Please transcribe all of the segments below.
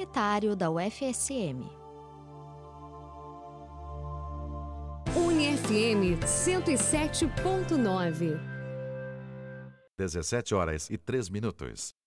Etário da UFSM. UniFM 107.9 17 horas e 3 minutos.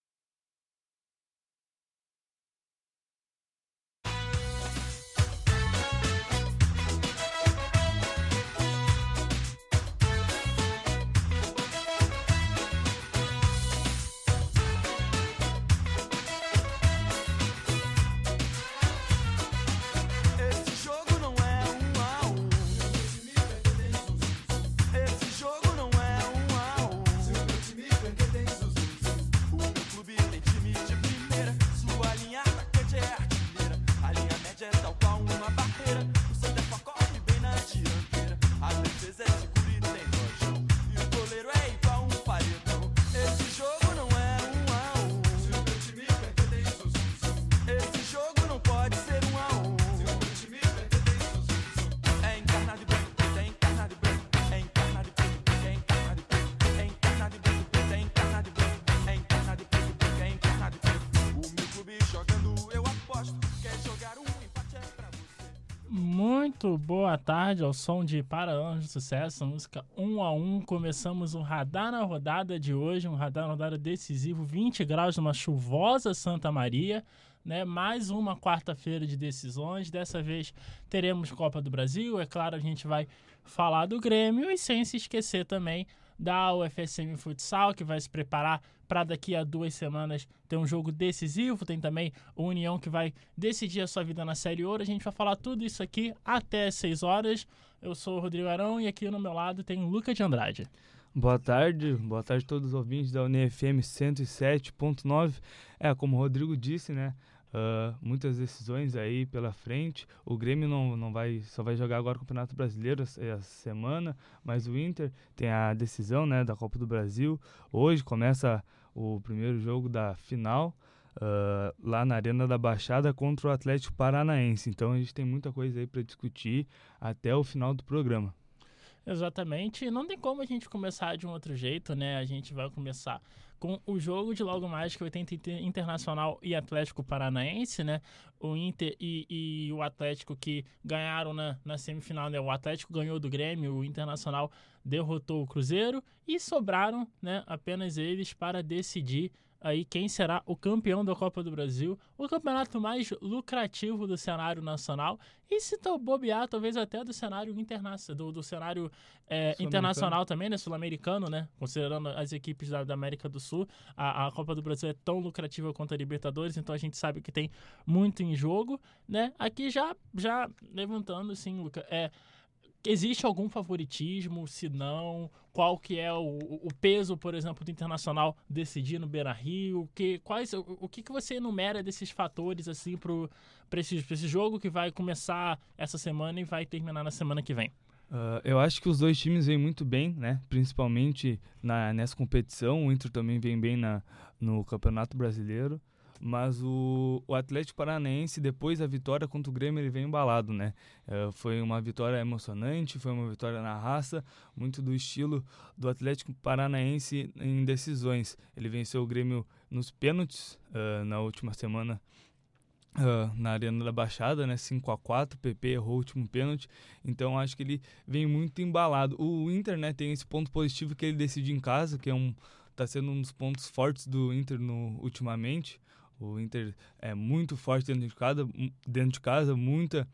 Boa tarde ao som de Para Anjo Sucesso, música 1 a 1 Começamos o radar na rodada de hoje, um radar na rodada decisivo, 20 graus numa chuvosa Santa Maria, né? Mais uma quarta-feira de decisões. Dessa vez teremos Copa do Brasil, é claro, a gente vai falar do Grêmio e sem se esquecer também da UFSM Futsal, que vai se preparar para daqui a duas semanas ter um jogo decisivo. Tem também o União que vai decidir a sua vida na Série Ouro. A gente vai falar tudo isso aqui até 6 horas. Eu sou o Rodrigo Arão e aqui no meu lado tem o Luca de Andrade. Boa tarde, boa tarde a todos os ouvintes da UniFM 107.9. É, como o Rodrigo disse, né? Uh, muitas decisões aí pela frente. O Grêmio não, não vai só vai jogar agora o Campeonato Brasileiro essa semana, mas o Inter tem a decisão né, da Copa do Brasil. Hoje começa o primeiro jogo da final. Uh, lá na Arena da Baixada contra o Atlético Paranaense. Então a gente tem muita coisa aí para discutir até o final do programa. Exatamente. Não tem como a gente começar de um outro jeito, né? A gente vai começar com o jogo de logo mais que 80 Internacional e Atlético Paranaense, né? O Inter e, e o Atlético que ganharam na, na semifinal, né? O Atlético ganhou do Grêmio, o Internacional derrotou o Cruzeiro e sobraram, né? Apenas eles para decidir aí quem será o campeão da Copa do Brasil, o campeonato mais lucrativo do cenário nacional. E se tá bobear, talvez até do cenário internacional, do, do cenário é, internacional também, né, sul-americano, né, considerando as equipes da, da América do Sul, a, a, Copa do Brasil é tão lucrativa quanto a Libertadores, então a gente sabe que tem muito em jogo, né, aqui já, já levantando, sim, Luca, é Existe algum favoritismo? Se não, qual que é o, o peso, por exemplo, do Internacional decidir no Beira-Rio? Que, quais, o, o que, que você enumera desses fatores assim para esse, esse jogo que vai começar essa semana e vai terminar na semana que vem? Uh, eu acho que os dois times vêm muito bem, né? Principalmente na, nessa competição. O Inter também vem bem na, no Campeonato Brasileiro. Mas o, o Atlético Paranaense, depois da vitória contra o Grêmio, ele vem embalado, né? É, foi uma vitória emocionante, foi uma vitória na raça, muito do estilo do Atlético Paranaense em decisões. Ele venceu o Grêmio nos pênaltis uh, na última semana Uh, na Arena da Baixada, né? 5 a 4 PP errou o último pênalti, então acho que ele vem muito embalado. O Inter, né, tem esse ponto positivo que ele decide em casa, que é um tá sendo um dos pontos fortes do Inter no ultimamente. O Inter é muito forte dentro de casa, dentro de casa muita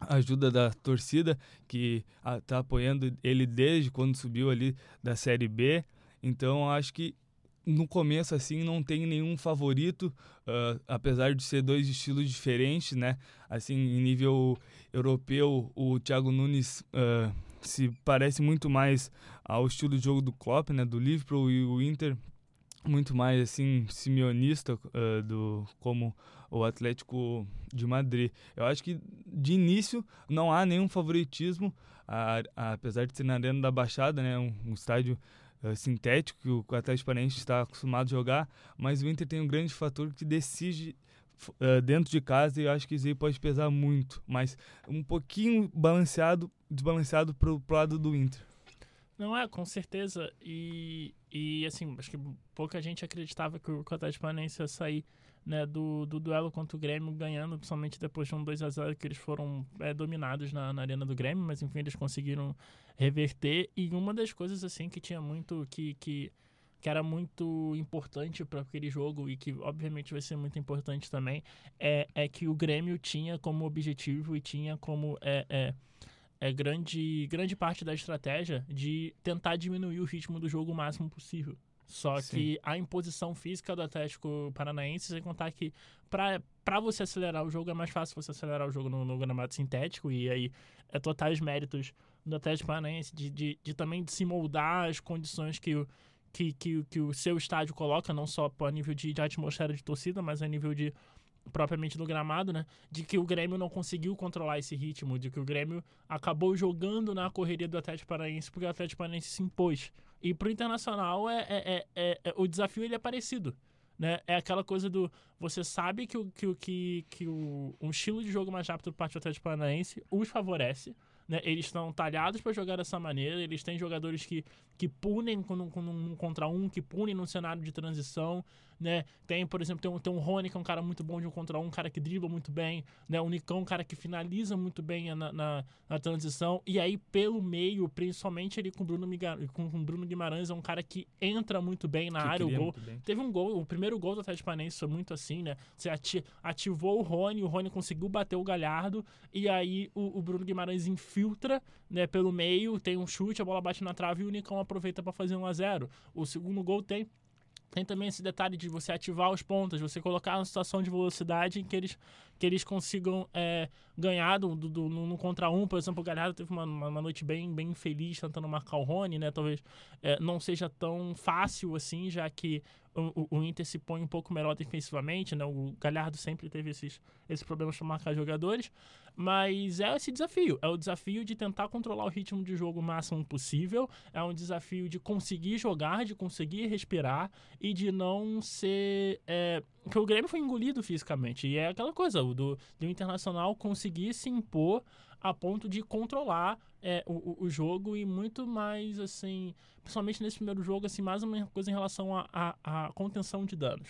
ajuda da torcida que está apoiando ele desde quando subiu ali da Série B. Então acho que no começo assim não tem nenhum favorito, uh, apesar de ser dois estilos diferentes, né? Assim, em nível europeu, o Thiago Nunes uh, se parece muito mais ao estilo de jogo do Klopp, né? Do Liverpool e o Inter muito mais assim simeonista uh, do como o Atlético de Madrid. Eu acho que de início não há nenhum favoritismo, a, a, apesar de ser na arena da Baixada, né, um, um estádio uh, sintético que o Atlético Paranaense está acostumado a jogar, mas o Inter tem um grande fator que decide uh, dentro de casa e eu acho que isso aí pode pesar muito, mas um pouquinho balanceado, desbalanceado para o lado do Inter. Não é, com certeza. E, e assim, acho que pouca gente acreditava que o Paranaense ia sair né, do, do duelo contra o Grêmio, ganhando, principalmente depois de um 2 a 0 que eles foram é, dominados na, na arena do Grêmio, mas enfim, eles conseguiram reverter. E uma das coisas assim que tinha muito que, que, que era muito importante para aquele jogo e que obviamente vai ser muito importante também é, é que o Grêmio tinha como objetivo e tinha como é, é, é grande, grande parte da estratégia de tentar diminuir o ritmo do jogo o máximo possível. Só Sim. que a imposição física do Atlético Paranaense, sem contar que para você acelerar o jogo é mais fácil você acelerar o jogo no, no gramado sintético e aí é totais méritos do Atlético Paranaense de, de, de também de se moldar as condições que o, que, que, que o seu estádio coloca, não só a nível de, de atmosfera de torcida, mas a nível de propriamente do gramado, né? De que o Grêmio não conseguiu controlar esse ritmo, de que o Grêmio acabou jogando na correria do Atlético Paranaense porque o Atlético Paranaense se impôs. E pro Internacional é, é, é, é, o desafio ele é parecido. Né? É aquela coisa do. Você sabe que, o, que, que, que o, um estilo de jogo mais rápido do parte do Atlético Paranaense os favorece. Né? Eles estão talhados para jogar dessa maneira. Eles têm jogadores que, que punem com, um contra um, que punem num cenário de transição né? Tem, por exemplo, tem um, tem um Rony, que é um cara muito bom de um contra um, um cara que dribla muito bem, né? O Nicão, um cara que finaliza muito bem na, na, na transição. E aí, pelo meio, principalmente ele com o Bruno, com, com Bruno Guimarães, é um cara que entra muito bem na que área. O gol. Teve um gol, o primeiro gol do Atlético Paranaense foi muito assim, né? Você ativou o Rony, o Rony conseguiu bater o Galhardo, e aí o, o Bruno Guimarães infiltra, né, pelo meio, tem um chute, a bola bate na trave e o Nicão aproveita para fazer 1 a 0 O segundo gol tem tem também esse detalhe de você ativar os pontos, você colocar uma situação de velocidade em que eles, que eles consigam é, ganhar do, do, no, no, contra um. Por exemplo, o Galhardo teve uma, uma noite bem, bem feliz tentando marcar o Rony, né? Talvez é, não seja tão fácil assim, já que o, o, Inter se põe um pouco melhor defensivamente, né? O Galhardo sempre teve esses, esses problemas para marcar jogadores. Mas é esse desafio. É o desafio de tentar controlar o ritmo de jogo o máximo possível. É um desafio de conseguir jogar, de conseguir respirar e de não ser. É, que o Grêmio foi engolido fisicamente. E é aquela coisa, o do, do Internacional conseguir se impor a ponto de controlar é, o, o jogo e muito mais, assim, principalmente nesse primeiro jogo, assim, mais uma coisa em relação à contenção de danos.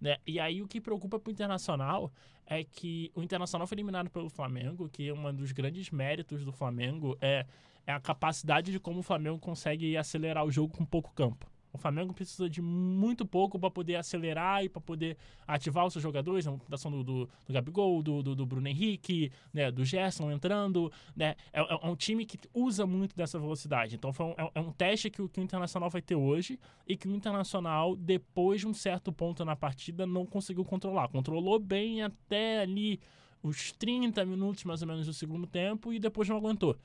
Né? E aí o que preocupa para o Internacional é que o Internacional foi eliminado pelo Flamengo, que é um dos grandes méritos do Flamengo é, é a capacidade de como o Flamengo consegue acelerar o jogo com pouco campo. O Flamengo precisa de muito pouco para poder acelerar e para poder ativar os seus jogadores, a mutação do, do, do Gabigol, do, do, do, Bruno Henrique, né, do Gerson entrando. Né, é, é, um time que usa muito dessa velocidade. Então foi um, é, é um teste que, que o Internacional vai ter hoje e que o Internacional, depois de um certo ponto na partida, não conseguiu controlar. Controlou bem até ali os 30 minutos mais ou menos do segundo tempo e depois não aguentou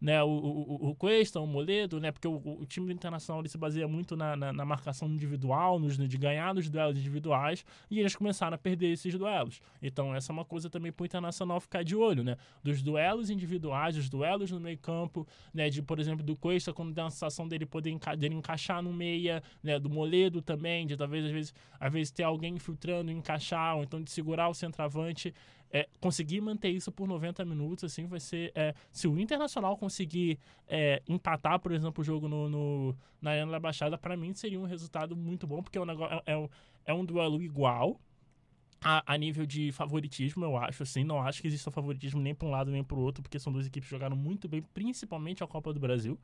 né, o, o, o Cuesta, o Moledo, né, porque o, o time do Internacional ele se baseia muito na, na, na, marcação individual, nos, de ganhar nos duelos individuais, e eles começaram a perder esses duelos. Então essa é uma coisa também para o Internacional ficar de olho, né, dos duelos individuais, dos duelos no meio campo, né, de, por exemplo, do Cuesta, quando tem a sensação dele poder enca dele encaixar no meia, né, do Moledo também, de talvez às vezes, às vezes ter alguém infiltrando, encaixar, ou então de segurar o centroavante, é, conseguir manter isso por 90 minutos, assim, vai ser. É, se o Internacional conseguir é, empatar, por exemplo, o jogo no, no na Arena da Baixada, para mim seria um resultado muito bom, porque é um, negócio, é, é, é um duelo igual. A, a, nível de favoritismo, eu acho, assim, não acho que exista favoritismo nem para um lado nem para o outro, porque são duas equipes que jogaram muito bem, principalmente a Copa do Brasil,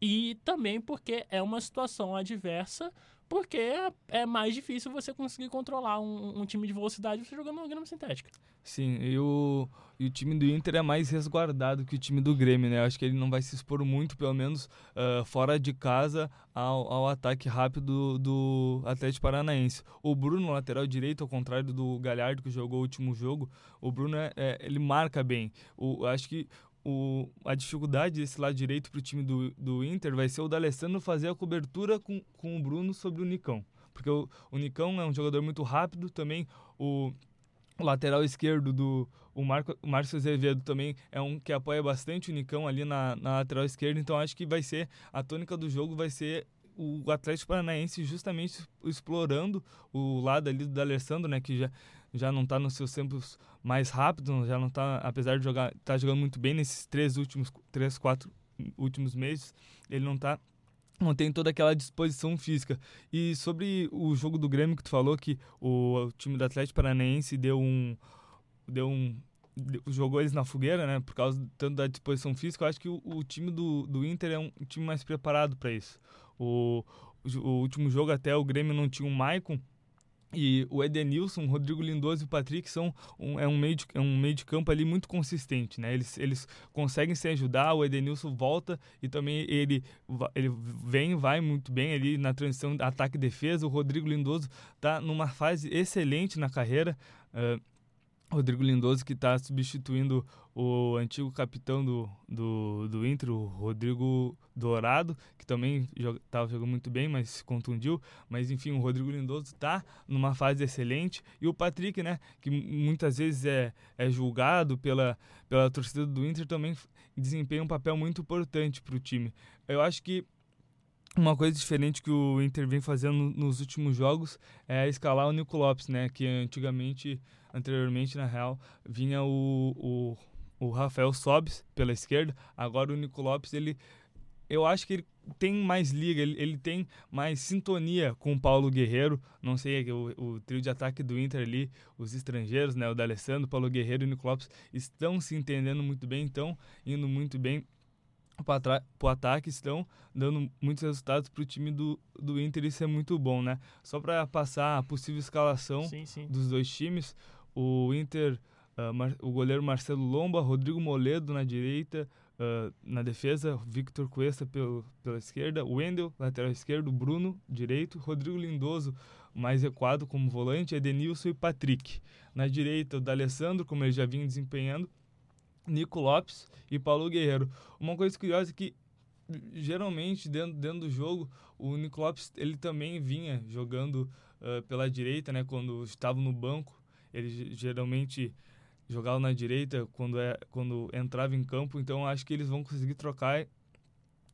e também porque é uma situação adversa porque é, é mais difícil você conseguir controlar um, um time de velocidade você jogando uma grama sintética. Sim, e o, e o time do Inter é mais resguardado que o time do Grêmio, né? Acho que ele não vai se expor muito, pelo menos uh, fora de casa, ao, ao ataque rápido do Atlético Paranaense. O Bruno, lateral direito, ao contrário do Galhardo, que jogou o último jogo, o Bruno, é, é ele marca bem. O, acho que o, a dificuldade desse lado direito para o time do, do Inter vai ser o D'Alessandro fazer a cobertura com, com o Bruno sobre o Nicão. Porque o, o Nicão é um jogador muito rápido também. O, o lateral esquerdo do o Marco, o Márcio Azevedo também é um que apoia bastante o Nicão ali na, na lateral esquerda. Então acho que vai ser a tônica do jogo vai ser o Atlético Paranaense justamente explorando o lado ali do D'Alessandro, né, que já já não está nos seus tempos mais rápidos, já não está, apesar de jogar, tá jogando muito bem nesses três últimos, três, quatro últimos meses, ele não está não tem toda aquela disposição física. E sobre o jogo do Grêmio que tu falou que o, o time do Atlético Paranaense deu um deu um jogou eles na fogueira, né? Por causa tanto da disposição física, eu acho que o, o time do, do Inter é um time mais preparado para isso. O, o, o, último jogo até o Grêmio não tinha um Maicon e o Edenilson, Rodrigo Lindoso e o Patrick são um, é um meio de, é um meio de campo ali muito consistente, né? Eles, eles conseguem se ajudar, o Edenilson volta e também ele, ele vem, vai muito bem ali na transição ataque e defesa. O Rodrigo Lindoso está numa fase excelente na carreira. Uh, Rodrigo Lindoso, que está substituindo o antigo capitão do, do, do Inter, o Rodrigo Dourado, que também estava jogando muito bem, mas se contundiu. Mas enfim, o Rodrigo Lindoso está numa fase excelente. E o Patrick, né, que muitas vezes é, é julgado pela, pela torcida do Inter, também desempenha um papel muito importante para o time. Eu acho que uma coisa diferente que o Inter vem fazendo nos últimos jogos é escalar o Nico Lopes, né? Que antigamente, anteriormente, na real, vinha o, o, o Rafael Sobes pela esquerda. Agora o Nico Lopes, ele, eu acho que ele tem mais liga, ele, ele tem mais sintonia com o Paulo Guerreiro. Não sei, o, o trio de ataque do Inter ali, os estrangeiros, né? O D'Alessandro, Paulo Guerreiro e o Nico Lopes estão se entendendo muito bem, estão indo muito bem para o ataque estão dando muitos resultados para o time do, do Inter, isso é muito bom, né? Só para passar a possível escalação sim, sim. dos dois times, o Inter, uh, Mar, o goleiro Marcelo Lomba, Rodrigo Moledo na direita, uh, na defesa, Victor Cuesta pelo, pela esquerda, Wendel, lateral esquerdo, Bruno, direito, Rodrigo Lindoso, mais recuado como volante, Edenilson e Patrick. Na direita, o D'Alessandro, como ele já vinha desempenhando, Nico Lopes e Paulo Guerreiro. Uma coisa curiosa é que geralmente dentro, dentro do jogo o Nico Lopes ele também vinha jogando uh, pela direita, né? Quando estava no banco, ele geralmente jogava na direita quando é quando entrava em campo. Então acho que eles vão conseguir trocar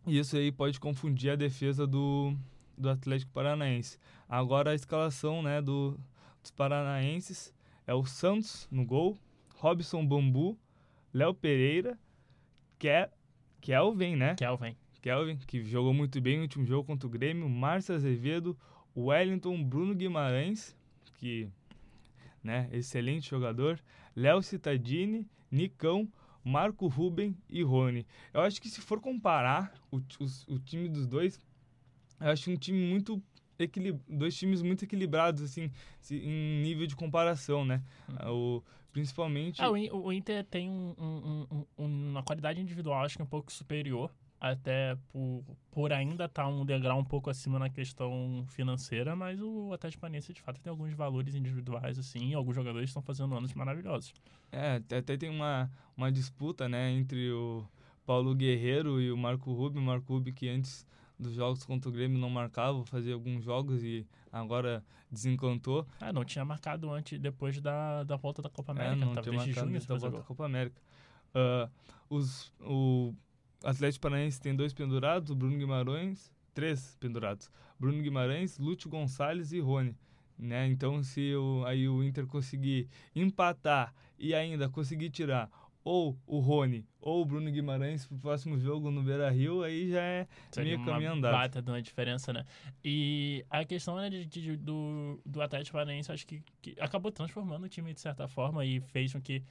e isso aí pode confundir a defesa do, do Atlético Paranaense. Agora a escalação, né? Do, dos paranaenses é o Santos no gol, Robson Bambu Léo Pereira, Ke Kelvin, né? Kelvin. Kelvin, que jogou muito bem no último jogo contra o Grêmio, Márcio Azevedo, Wellington, Bruno Guimarães, que, né, excelente jogador, Léo Cittadini, Nicão, Marco Ruben e Rony. Eu acho que se for comparar o, o, o time dos dois, eu acho um time muito dois times muito equilibrados assim em nível de comparação né uhum. o Principalmente. É, o, Inter tem um, um, um, uma qualidade individual, acho que um pouco superior, até por, por ainda estar tá um degrau um pouco acima na questão financeira, mas o Atlético Paranaense de fato tem alguns valores individuais, assim, e alguns jogadores estão fazendo anos maravilhosos. É, até tem uma, uma disputa, né, entre o Paulo Guerreiro e o Marco Rubio. O Marco Rubio que antes dos jogos contra o Grêmio não marcava, fazia alguns jogos e agora desencantou. Ah, não tinha marcado antes, depois da, da volta da Copa é, América. É, não tinha marcado junho, da volta da Copa América. Uh, os, o Atlético Paranaense tem dois pendurados, o Bruno Guimarães, três pendurados. Bruno Guimarães, Lúcio Gonçalves e Rony. Né? Então, se o, aí o Inter conseguir empatar e ainda conseguir tirar ou o Rony ou o Bruno Guimarães pro próximo jogo no Beira Rio, aí já é Seria meio caminho andado. Bata de uma diferença, né? E a questão né, de, de, do, do Atlético Paranaense, acho que, que, acabou transformando o time de certa forma e fez com que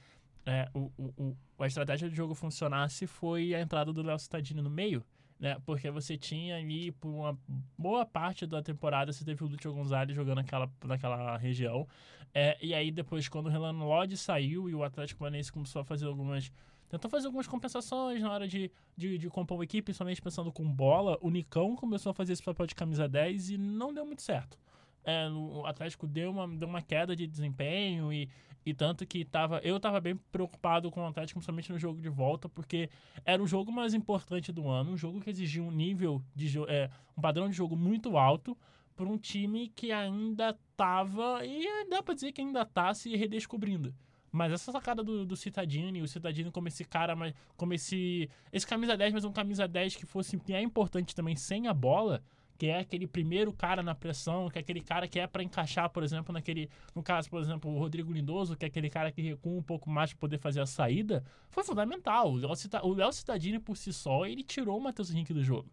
é, o, o, a estratégia de jogo funcionasse foi a entrada do Léo Cittadini no meio né? Porque você tinha ali, por uma boa parte da temporada, você teve o Lúcio Gonzalez jogando naquela, naquela região. É, e aí, depois, quando o Renan Lodge saiu e o Atlético Paranaense começou a fazer algumas. Tentou fazer algumas compensações na hora de, de, de compor uma equipe, principalmente pensando com bola. O Nicão começou a fazer esse papel de camisa 10 e não deu muito certo. É, o Atlético deu uma, deu uma queda de desempenho e, e tanto que tava, eu estava bem preocupado com o Atlético, principalmente no jogo de volta, porque era o jogo mais importante do ano, um jogo que exigia um nível de é, um padrão de jogo muito alto para um time que ainda estava e dá para dizer que ainda está se redescobrindo. Mas essa sacada do, do Citadini, o Citadini como esse cara, como esse esse camisa 10, mas um camisa 10 que fosse é importante também sem a bola, que é aquele primeiro cara na pressão, que é aquele cara que é para encaixar, por exemplo, naquele. No caso, por exemplo, o Rodrigo Lindoso, que é aquele cara que recua um pouco mais para poder fazer a saída, foi fundamental. O Léo Citadini, por si só, ele tirou o Matheus Henrique do jogo.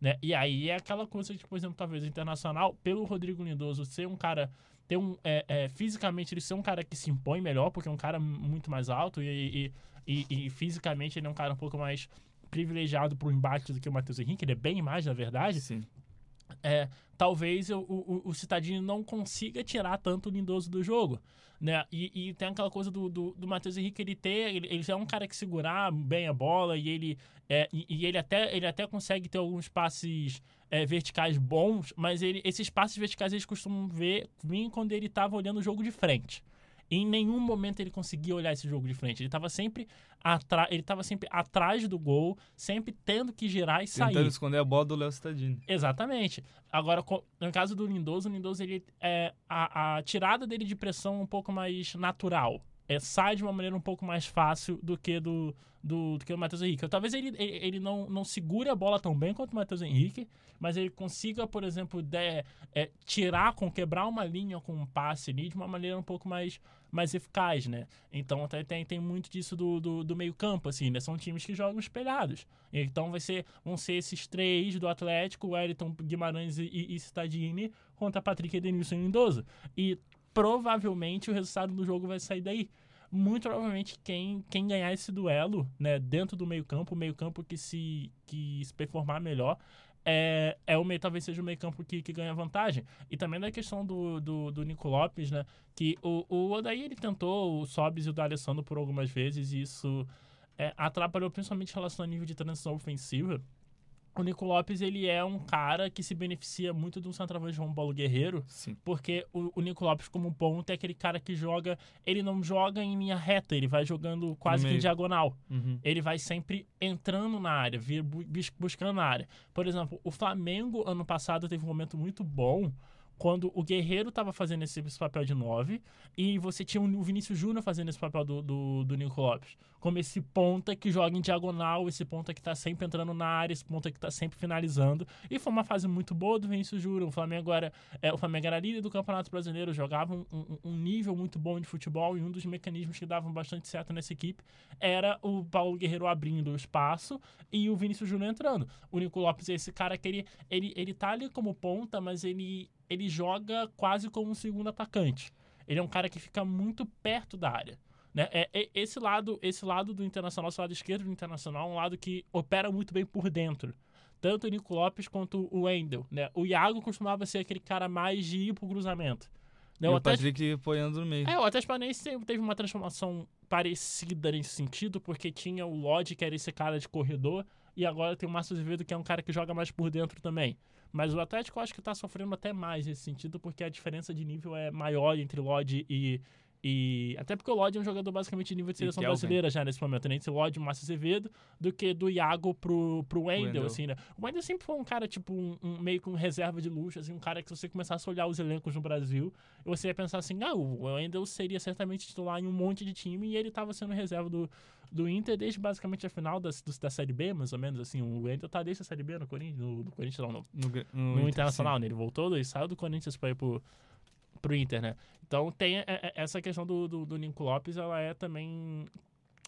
Né? E aí é aquela coisa que, por exemplo, talvez Internacional, pelo Rodrigo Lindoso ser um cara ter um é, é, fisicamente ele ser um cara que se impõe melhor porque é um cara muito mais alto e, e, e, e fisicamente ele é um cara um pouco mais privilegiado para o embate do que o Matheus Henrique ele é bem mais na verdade Sim. É, talvez o, o, o Citadini não consiga tirar tanto o Lindoso do jogo. Né? E, e tem aquela coisa do, do, do Matheus Henrique, ele ter. Ele, ele é um cara que segurar bem a bola e ele, é, e, e, ele, até, ele até consegue ter alguns passes é, verticais bons, mas ele, esses passes verticais eles costumam ver, vir quando ele estava olhando o jogo de frente em nenhum momento ele conseguia olhar esse jogo de frente. Ele estava sempre, atra ele tava sempre atrás do gol, sempre tendo que girar e sair. Tentando esconder a bola do Léo Cittadini. Exatamente. Agora, no caso do Lindoso, o Lindoso, ele, é, a, a tirada dele de pressão é um pouco mais natural. É, sai de uma maneira um pouco mais fácil do que do, do, do que o Matheus Henrique. Talvez ele, ele, ele, não, não segure a bola tão bem quanto o Matheus Henrique, mas ele consiga, por exemplo, de, é, tirar, com quebrar uma linha com um passe ali de uma maneira um pouco mais, mais eficaz, né? Então tem, tem muito disso do, do, do meio campo, assim, né? São times que jogam espelhados. Então vai ser, vão ser esses três do Atlético, Wellington, Guimarães e, e Cittadini contra Patrick Edenilson e Lindoso. E provavelmente o resultado do jogo vai sair daí. Muito provavelmente quem, quem ganhar esse duelo, né, dentro do meio-campo, o meio-campo que se, que se performar melhor, é, é o meio, talvez seja o meio-campo que, que ganha vantagem. E também da questão do, do, do Nico Lopes, né? Que o, o Odaí ele tentou o Sobis e o D'Alessandro por algumas vezes, e isso é, atrapalhou principalmente em relação ao nível de transição ofensiva o Nico Lopes ele é um cara que se beneficia muito de um centroavante João Paulo Guerreiro, Sim. porque o, o, Nico Lopes como ponto é aquele cara que joga, ele não joga em linha reta, ele vai jogando quase que em diagonal. Uhum. Ele vai sempre entrando na área, vir, buscando na área. Por exemplo, o Flamengo ano passado teve um momento muito bom quando o Guerreiro estava fazendo esse, esse, papel de 9 e você tinha o Vinícius Júnior fazendo esse papel do, do, do Nico Lopes. Como esse ponta que joga em diagonal, esse ponta que está sempre entrando na área, esse ponta que está sempre finalizando. E foi uma fase muito boa do Vinícius Júnior. O Flamengo era, é, o Flamengo era líder do Campeonato Brasileiro, jogava um, um, um, nível muito bom de futebol e um dos mecanismos que davam bastante certo nessa equipe era o Paulo Guerreiro abrindo o espaço e o Vinícius Júnior entrando. O Nico Lopes é esse cara que ele, ele, ele tá ali como ponta, mas ele ele joga quase como um segundo atacante. Ele é um cara que fica muito perto da área. Né? É, é, esse, lado, esse lado do Internacional, esse lado esquerdo do Internacional, é um lado que opera muito bem por dentro. Tanto o Nico Lopes quanto o Wendel. Né? O Iago costumava ser aquele cara mais de ir pro cruzamento. Né? E o, o Patrick apoiando no meio. É, o Atlético teve uma transformação parecida nesse sentido, porque tinha o Lodge, que era esse cara de corredor, e agora tem o Márcio Azevedo, que é um cara que joga mais por dentro também. Mas o Atlético eu acho que está sofrendo até mais nesse sentido, porque a diferença de nível é maior entre Lodge e. E até porque o Lodge é um jogador basicamente de nível de seleção brasileira já nesse momento, nem né? esse Lodge Márcio Azevedo, do que do Iago pro, pro Wendel, assim, né? O Wendel sempre foi um cara, tipo, um, um, meio que um reserva de luxo, assim, um cara que se você começasse a olhar os elencos no Brasil, você ia pensar assim, ah, o Wendel seria certamente titular em um monte de time e ele estava sendo reserva do, do Inter desde basicamente a final do, da Série B, mais ou menos, assim. O Inter tá desde a Série B no Corinthians, no, no Corinthians não, no, no, no, no Internacional, né? Ele voltou e saiu do Corinthians para ir pro, pro Inter, né? Então tem essa questão do, do, do Nico Lopes, ela é também...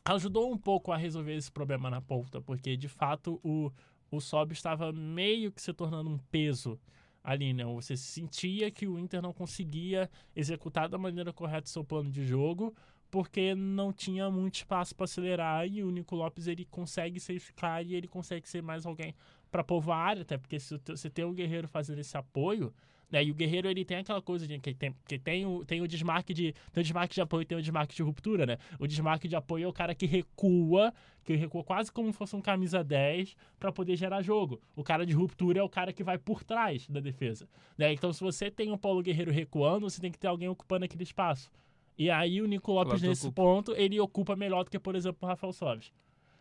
Ajudou um pouco a resolver esse problema na ponta, porque de fato o, o Sob estava meio que se tornando um peso ali, né? Você sentia que o Inter não conseguia executar da maneira correta seu plano de jogo, porque não tinha muito espaço para acelerar e o Nico Lopes ele consegue ser eficaz e ele consegue ser mais alguém para povoar a área, até porque se você tem o Guerreiro fazendo esse apoio, né, e o Guerreiro ele tem aquela coisa de que tem, que tem, o, tem o desmarque de tem o desmarque de apoio e tem o desmarque de ruptura, né? O desmarque de apoio é o cara que recua, que recua quase como se fosse um camisa 10 para poder gerar jogo. O cara de ruptura é o cara que vai por trás da defesa, né? Então se você tem o Paulo Guerreiro recuando, você tem que ter alguém ocupando aquele espaço. E aí o Nico Lopes, nesse ocupa. ponto, ele ocupa melhor do que, por exemplo, o Rafael Sobis.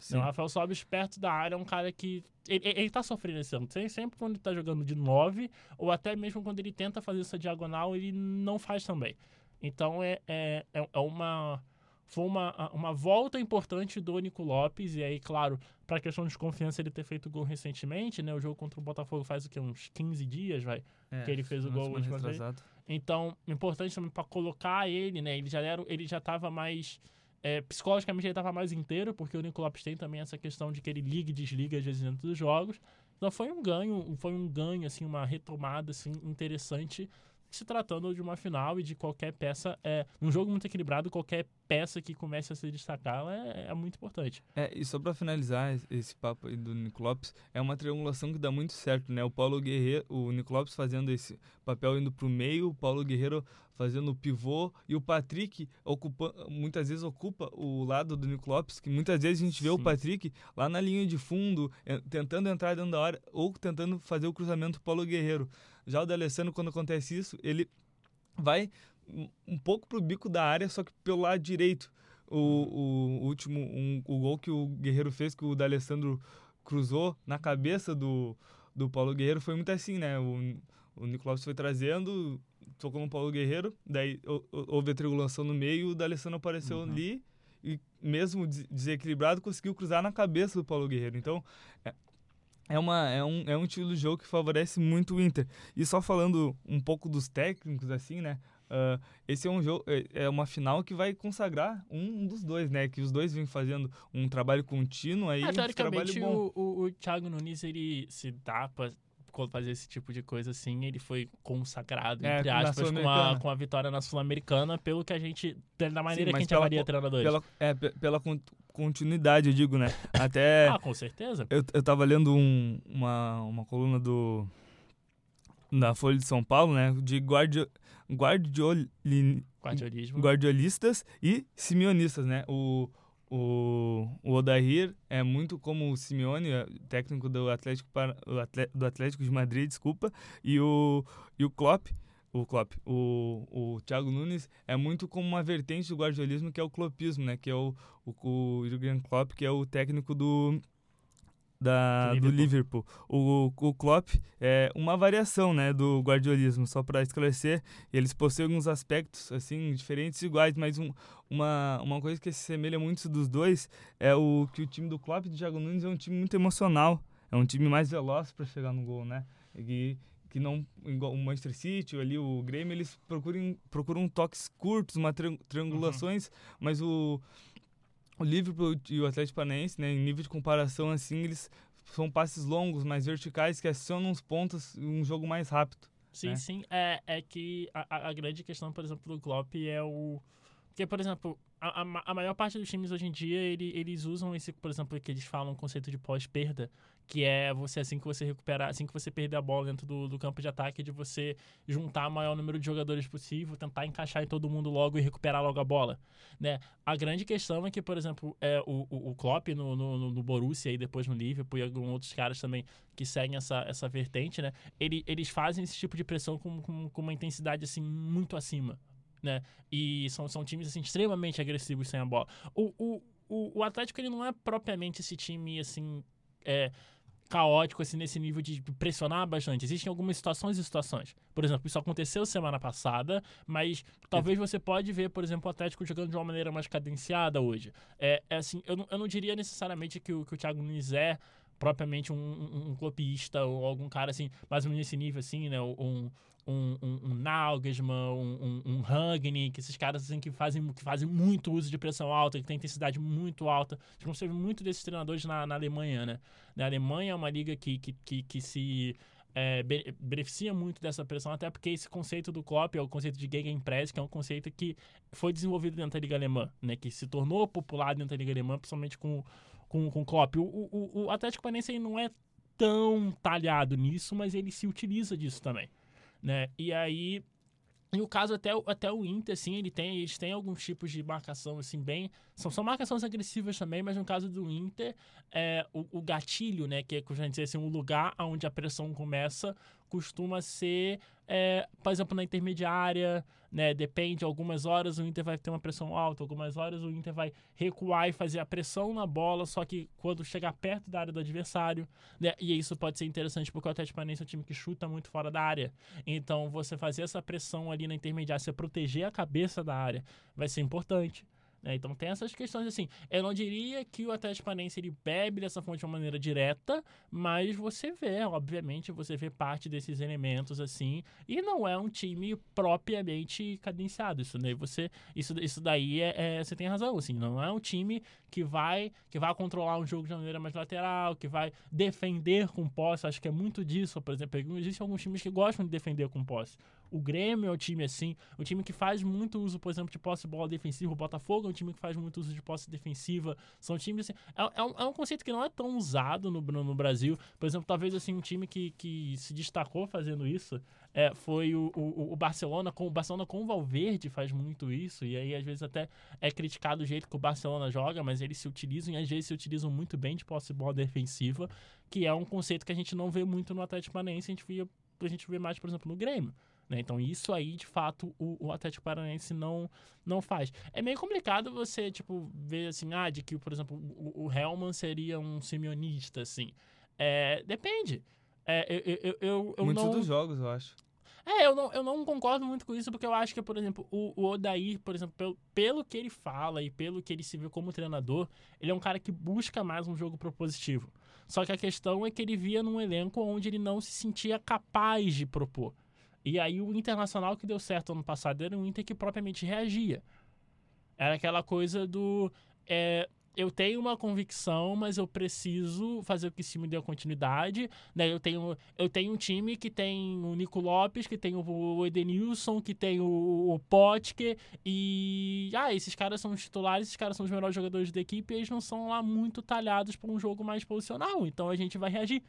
Então, o Rafael Sobis, perto da área, é um cara que. Ele, ele tá sofrendo esse ano. Sempre quando ele tá jogando de 9, ou até mesmo quando ele tenta fazer essa diagonal, ele não faz também. Então é, é, é, é uma. Foi uma, uma volta importante do Nico Lopes, e aí, claro, para a questão de confiança, ele ter feito gol recentemente, né? O jogo contra o Botafogo faz o quê? Uns 15 dias, vai? É, que ele fez o gol última vez. Então, importante também para colocar ele, né? Ele já era, ele já estava mais é, psicologicamente ele estava mais inteiro, porque o Nico tem também essa questão de que ele liga e desliga às vezes dentro dos jogos. Então foi um ganho, foi um ganho, assim, uma retomada assim, interessante se tratando de uma final e de qualquer peça, é, um jogo muito equilibrado, qualquer peça que comece a se destacar é, é muito importante. É, e só para finalizar esse papo aí do Nico Lopes, é uma triangulação que dá muito certo, né? O Paulo Guerreiro, o Nico Lopes fazendo esse papel indo pro meio, o Paulo Guerreiro fazendo o pivô e o Patrick ocupa, muitas vezes ocupa o lado do Nico Lopes, que muitas vezes a gente vê Sim. o Patrick lá na linha de fundo, tentando entrar dentro da hora ou tentando fazer o cruzamento Paulo Guerreiro. Já o D'Alessandro, quando acontece isso, ele vai um pouco pro bico da área, só que pelo lado direito. O, o, último, um, o gol que o Guerreiro fez, que o D'Alessandro cruzou na cabeça do, do Paulo Guerreiro, foi muito assim, né? O, o Nicolau foi trazendo, tocou no Paulo Guerreiro, daí houve a triangulação no meio, o D'Alessandro apareceu uhum. ali e mesmo desequilibrado conseguiu cruzar na cabeça do Paulo Guerreiro. Então, é, uma, é, um, é um estilo de jogo que favorece muito o Inter. E só falando um pouco dos técnicos, assim, né? Uh, esse é um jogo, é, é uma final que vai consagrar um, dos dois, né? Que os dois vêm fazendo um trabalho contínuo aí. É, teoricamente, um. O, o, o Thiago Nunes ele se dá pra fazer esse tipo de coisa assim, ele foi consagrado, é, entre aspas, com a, com a vitória na Sul-Americana, pelo que a gente. da maneira Sim, que a gente pela, avalia treinadores. Pela, é, pela continuidade, eu digo, né? Até. ah, com certeza. Eu, eu tava lendo um, uma, uma coluna do. Da Folha de São Paulo, né? De guardi, guardioli, guardiolistas e simeonistas, né? O, o, o Odair é muito como o Simeone, é técnico do Atlético, do Atlético de Madrid, desculpa, e o, e o Klopp, o Klopp, o, o Thiago Nunes é muito como uma vertente do guardiolismo que é o clopismo, né? Que é o, o, o Jürgen Klopp, que é o técnico do da, do, Liverpool. O, o Klopp é uma variação né, do guardiolismo, só para esclarecer. Eles possuem alguns aspectos assim diferentes iguais, mas um, uma, uma coisa que se semelha muito dos dois é o que o time do Klopp e do Thiago Nunes é um time muito emocional. É um time mais veloz para chegar no gol, né? E, que não igual o Manchester City ali o Grêmio eles procuram procuram toques curtos uma triangulações uhum. mas o o Liverpool e o Atlético Paranaense, né, em nível de comparação, assim, eles são passes longos, mais verticais, que acionam os pontos um jogo mais rápido. Sim, né? sim. É, é que a, a grande questão, por exemplo, do Klopp é o... Porque, por exemplo, a, a, a, maior parte dos times hoje em dia, ele, eles usam esse, por exemplo, que eles falam o conceito de pós-perda, que é você, assim que você recuperar, assim que você perder a bola dentro do, do campo de ataque, de você juntar o maior número de jogadores possível, tentar encaixar em todo mundo logo e recuperar logo a bola, né? A grande questão é que, por exemplo, é, o, o, o Klopp no, no, no Borussia e depois no Liverpool e alguns outros caras também que seguem essa, essa vertente, né? Ele, eles fazem esse tipo de pressão com, com, com uma intensidade, assim, muito acima, né? E são, são times, assim, extremamente agressivos sem a bola. O, o, o, o Atlético, ele não é propriamente esse time, assim... É, caótico assim nesse nível de pressionar bastante. Existem algumas situações e situações. Por exemplo, isso aconteceu semana passada, mas talvez você pode ver, por exemplo, o Atlético jogando de uma maneira mais cadenciada hoje. É, é assim, eu não, eu não diria necessariamente que o, que o Thiago Nunes é propriamente um, um, um clopista ou algum cara assim, mais ou menos nesse nível assim, né? Um, um, um, um Nagelsmann, um, um, um Rangnick, esses caras assim, que, fazem, que fazem muito uso de pressão alta, que tem intensidade muito alta. A gente consegue muito desses treinadores na, na Alemanha, né? A Alemanha é uma liga que, que, que, que se é, beneficia muito dessa pressão, até porque esse conceito do Klopp é o conceito de Gegenpress, que é um conceito que foi desenvolvido dentro da Liga Alemã, né? Que se tornou popular dentro da Liga Alemã, principalmente com, com, com o Klopp. O, o, o Atlético Paranaense não é tão talhado nisso, mas ele se utiliza disso também né? E aí e o caso até, até o Inter, assim, ele tem, eles têm alguns tipos de marcação, assim, bem... São, são marcações agressivas também, mas no caso do Inter, é, o, o gatilho, né, que é, como a gente diz assim, um lugar onde a pressão começa, costuma ser, é, por exemplo, na intermediária, né? Depende, algumas horas o Inter vai ter uma pressão alta, algumas horas o Inter vai recuar e fazer a pressão na bola, só que quando chegar perto da área do adversário, né? E isso pode ser interessante porque o Atlético Paranaense é um time que chuta muito fora da área. Então, você fazer essa pressão ali na intermediária, você proteger a cabeça da área, vai ser importante. Né? Então tem essas questões assim. Eu não diria que o Atlético Paranaense ele bebe dessa fonte de uma maneira direta, mas você vê, obviamente, você vê parte desses elementos assim. E não é um time propriamente cadenciado. Isso daí você, isso, isso daí é, é, você tem razão. Assim, não é um time que vai que vai controlar um jogo de maneira mais lateral, que vai defender com posse. Acho que é muito disso. Por exemplo, existem alguns times que gostam de defender com posse. O Grêmio é o time assim, o time que faz muito uso, por exemplo, de posse de bola defensiva. O Botafogo é um time que faz muito uso de posse defensiva. São times assim. É, é, um, é um, conceito que não é tão usado no, no, Brasil. Por exemplo, talvez assim, um time que, que se destacou fazendo isso é, foi o, o, o, Barcelona com o Barcelona com o Valverde faz muito isso. E aí, às vezes, até é criticado o jeito que o Barcelona joga, mas eles se utilizam e às vezes se utilizam muito bem de posse de bola defensiva, que é um conceito que a gente não vê muito no Atlético Paranaense, a gente vê, a gente vê mais, por exemplo, no Grêmio. Né? Então, isso aí, de fato, o, o, Atlético Paranaense não, não faz. É meio complicado você, tipo, ver assim, ah, de que, por exemplo, o, o Hellman seria um semionista, assim. É, depende. É, eu, eu, eu, eu Muitos não... dos jogos, eu acho. É, eu não, eu não concordo muito com isso, porque eu acho que, por exemplo, o, o Odair, por exemplo, pelo, pelo que ele fala e pelo que ele se vê como treinador, ele é um cara que busca mais um jogo propositivo. Só que a questão é que ele via num elenco onde ele não se sentia capaz de propor. E aí o Internacional que deu certo ano passado era um Inter que propriamente reagia. Era aquela coisa do. É, eu tenho uma convicção, mas eu preciso fazer o que esse time dê continuidade. Né? Eu, tenho, eu tenho um time que tem o Nico Lopes, que tem o Edenilson, que tem o, o Potker. E. Ah, esses caras são os titulares, esses caras são os melhores jogadores da equipe e eles não são lá muito talhados para um jogo mais posicional. Então a gente vai reagir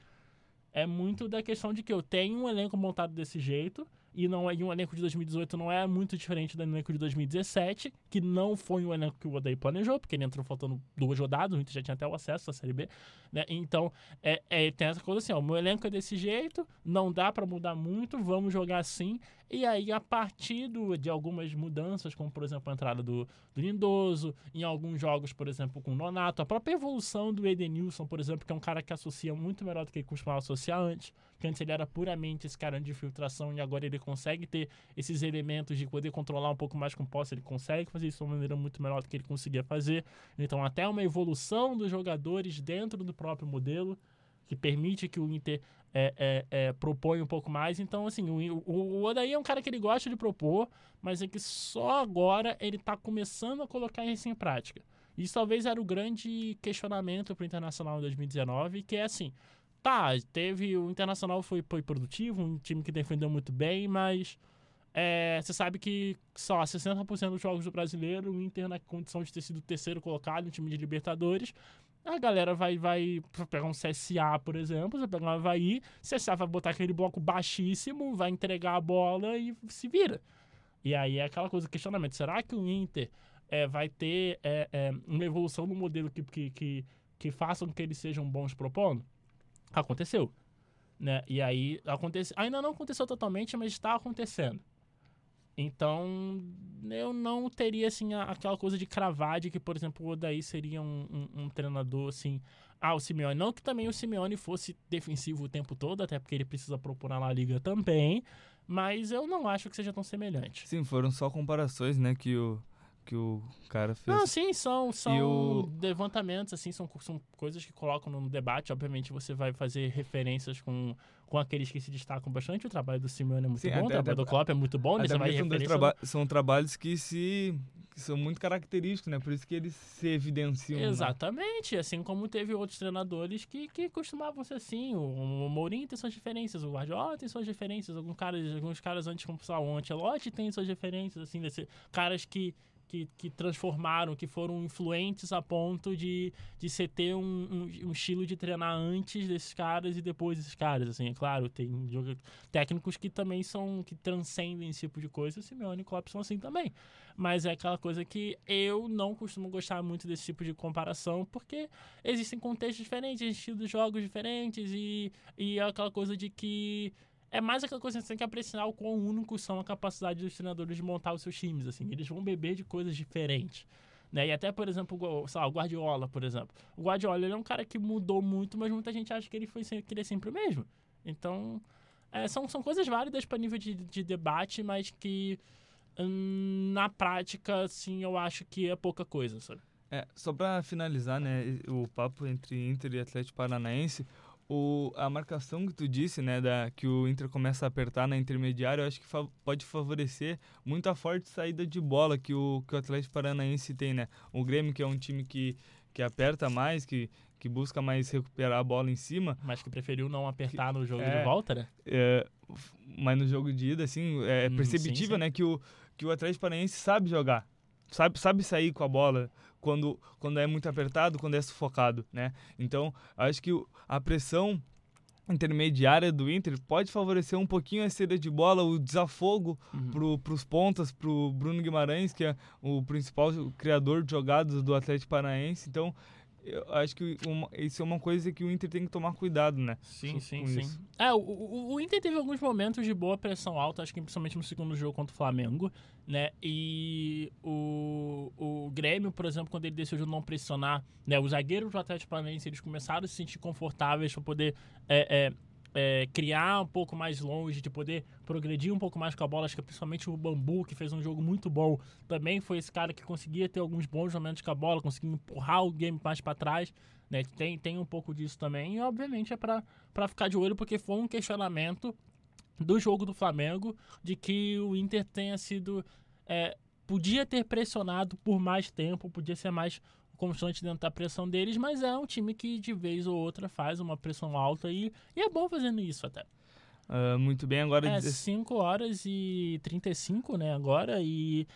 é muito da questão de que eu tenho um elenco montado desse jeito e não é um elenco de 2018 não é muito diferente do elenco de 2017, que não foi um elenco que o Odaí planejou, porque ele entrou faltando duas rodadas, o Inter já tinha até o acesso à Série B, né? Então, é, é, tem essa coisa assim, ó, o meu elenco é desse jeito, não dá para mudar muito, vamos jogar assim, e aí a partir do, de algumas mudanças, como por exemplo a entrada do, do Lindoso, em alguns jogos, por exemplo, com o Nonato, a própria evolução do Edenilson, por exemplo, que é um cara que associa muito melhor do que ele costumava associar antes, que antes ele era puramente esse cara de filtração e agora ele consegue ter esses elementos de poder controlar um pouco mais com posse, ele consegue fazer isso de uma maneira muito melhor do que ele conseguia fazer. Então, até uma evolução dos jogadores dentro do próprio modelo, que permite que o Inter é, é, é, propõe um pouco mais. Então, assim, o, o, o Odaí é um cara que ele gosta de propor, mas é que só agora ele está começando a colocar isso em prática. Isso talvez era o grande questionamento para o Internacional em 2019, que é assim, Tá, teve. O Internacional foi, foi produtivo, um time que defendeu muito bem, mas. É, você sabe que só 60% dos jogos do brasileiro, o Inter na condição de ter sido terceiro colocado no time de Libertadores, a galera vai, vai pegar um CSA, por exemplo, vai pegar um Havaí, CSA vai botar aquele bloco baixíssimo, vai entregar a bola e se vira. E aí é aquela coisa, questionamento, será que o Inter é, vai ter é, é, uma evolução no modelo que, que, que, que faça com que eles sejam bons propondo? Aconteceu. Né? E aí acontece, ainda não aconteceu totalmente, mas está acontecendo. Então, eu não teria assim aquela coisa de cravar de que, por exemplo, o Odaí seria um, um, um, treinador assim. Ah, o Simeone. Não que também o Simeone fosse defensivo o tempo todo, até porque ele precisa propor na Liga também. Mas eu não acho que seja tão semelhante. Sim, foram só comparações, né, que o, que o cara fez. Não, sim, são, são o... levantamentos, assim, são, são coisas que colocam no debate. Obviamente, você vai fazer referências com, com aqueles que se destacam bastante. O trabalho do Simeone é muito sim, bom, o trabalho do Klopp é muito bom. Né? Você vai são, traba são trabalhos que se que são muito característicos, né? Por isso que eles se evidenciam. Né? Exatamente. Né? Assim como teve outros treinadores que, que costumavam ser assim. O, o Mourinho tem suas diferenças, o Guardiola tem suas diferenças, alguns caras, alguns caras antes, como o Ancelotti tem suas diferenças, assim, desse, caras que que, que transformaram, que foram influentes a ponto de, de você ter um, um, um, estilo de treinar antes desses caras e depois desses caras. Assim, é claro, tem técnicos que também são, que transcendem esse tipo de coisa, o Simeone e o Klopp são assim também. Mas é aquela coisa que eu não costumo gostar muito desse tipo de comparação, porque existem contextos diferentes, estilos de jogos diferentes e, e é aquela coisa de que é mais aquela coisa que você tem que apreciar o quão únicos são a capacidade dos treinadores de montar os seus times, assim. Eles vão beber de coisas diferentes. Né? E até, por exemplo, sei lá, o Guardiola, por exemplo. O Guardiola ele é um cara que mudou muito, mas muita gente acha que ele, foi, que ele é sempre o mesmo. Então, é, são, são coisas válidas para nível de, de debate, mas que hum, na prática, assim, eu acho que é pouca coisa, sabe? É, só para finalizar, né, o papo entre Inter e Atlético Paranaense, o, a marcação que tu disse, né, da, que o Inter começa a apertar na intermediária, eu acho que fa pode favorecer muito a forte saída de bola que o, que o Atlético Paranaense tem, né? O Grêmio, que é um time que, que aperta mais, que, que busca mais recuperar a bola em cima. Mas que preferiu não apertar que, no jogo é, de volta, né? É, mas no jogo de ida, assim, é hum, perceptível, sim, sim. né, que o, que o Atlético Paranaense sabe jogar sabe, sabe sair com a bola quando, quando é muito apertado, quando é sufocado, né? Então, acho que a pressão intermediária do Inter pode favorecer um pouquinho a saída de bola, o desafogo uhum. para os pontas, para o Bruno Guimarães, que é o principal criador de jogadas do Atlético Paranaense. Então, eu acho que uma, isso é uma coisa que o Inter tem que tomar cuidado, né? Sim, sim, sim. Isso. É, o, o, o, Inter teve alguns momentos de boa pressão alta, acho que principalmente no segundo jogo contra o Flamengo, né? E o, o Grêmio, por exemplo, quando ele decidiu não pressionar, né? Os zagueiros do Atlético Paranaense, eles começaram a se sentir confortáveis para poder é, é, é, criar um pouco mais longe, de poder progredir um pouco mais com a bola. Acho que principalmente o Bambu, que fez um jogo muito bom, também foi esse cara que conseguia ter alguns bons momentos com a bola, conseguia empurrar o game mais para trás. Né? Tem, tem um pouco disso também. E, obviamente, é para ficar de olho, porque foi um questionamento do jogo do Flamengo de que o Inter tenha sido. É, podia ter pressionado por mais tempo, podia ser mais constante dentro da pressão deles, mas é um time que de vez ou outra faz uma pressão alta e, e é bom fazendo isso até. Uh, muito bem, agora... É 5 horas e 35, né, agora, e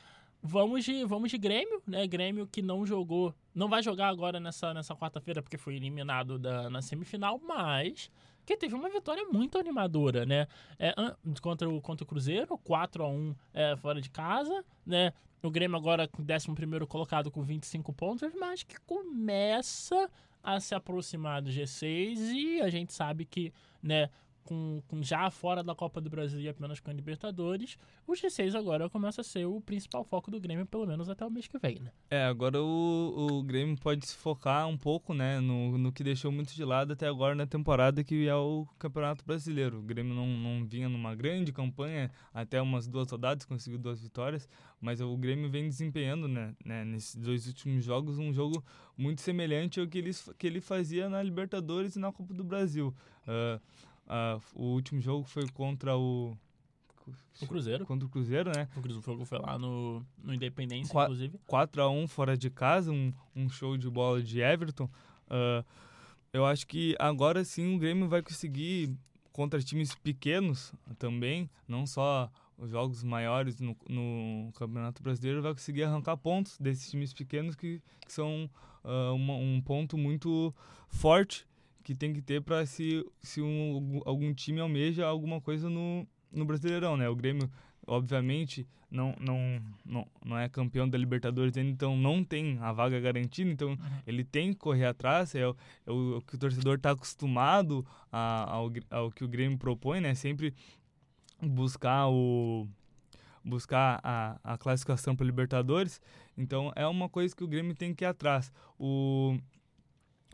vamos de, vamos de Grêmio, né, Grêmio que não jogou, não vai jogar agora nessa, nessa quarta-feira porque foi eliminado da, na semifinal, mas que teve uma vitória muito animadora, né? É, contra, o, contra o Cruzeiro, 4 a 1 é, fora de casa, né? O Grêmio agora com o 11 colocado com 25 pontos, mas que começa a se aproximar do G6 e a gente sabe que, né, com, com, já fora da Copa do Brasil e apenas com a Libertadores, o G6 agora começa a ser o principal foco do Grêmio, pelo menos até o mês que vem, né? É, agora o, o Grêmio pode se focar um pouco, né, no, no que deixou muito de lado até agora na temporada, que é o Campeonato Brasileiro. O Grêmio não, não vinha numa grande campanha, até umas duas rodadas, conseguiu duas vitórias, mas o Grêmio vem desempenhando, né, né nesses dois últimos jogos, um jogo muito semelhante ao que ele, que ele fazia na Libertadores e na Copa do Brasil. Uh, Uh, o último jogo foi contra o. O Cruzeiro. Contra o Cruzeiro, né? O Cruzeiro foi lá no, no Independência, Qua inclusive. 4x1 fora de casa, um, um show de bola de Everton. Uh, eu acho que agora sim o Grêmio vai conseguir, contra times pequenos também, não só os jogos maiores no, no Campeonato Brasileiro, vai conseguir arrancar pontos desses times pequenos que, que são uh, uma, um ponto muito forte que tem que ter para se, se um, algum time almeja alguma coisa no, no Brasileirão, né? O Grêmio, obviamente, não, não, não, não é campeão da Libertadores ainda, então não tem a vaga garantida, então uhum. ele tem que correr atrás, é o, é o que o torcedor está acostumado a, ao, ao que o Grêmio propõe, né? Sempre buscar o buscar a, a classificação para Libertadores, então é uma coisa que o Grêmio tem que ir atrás. O,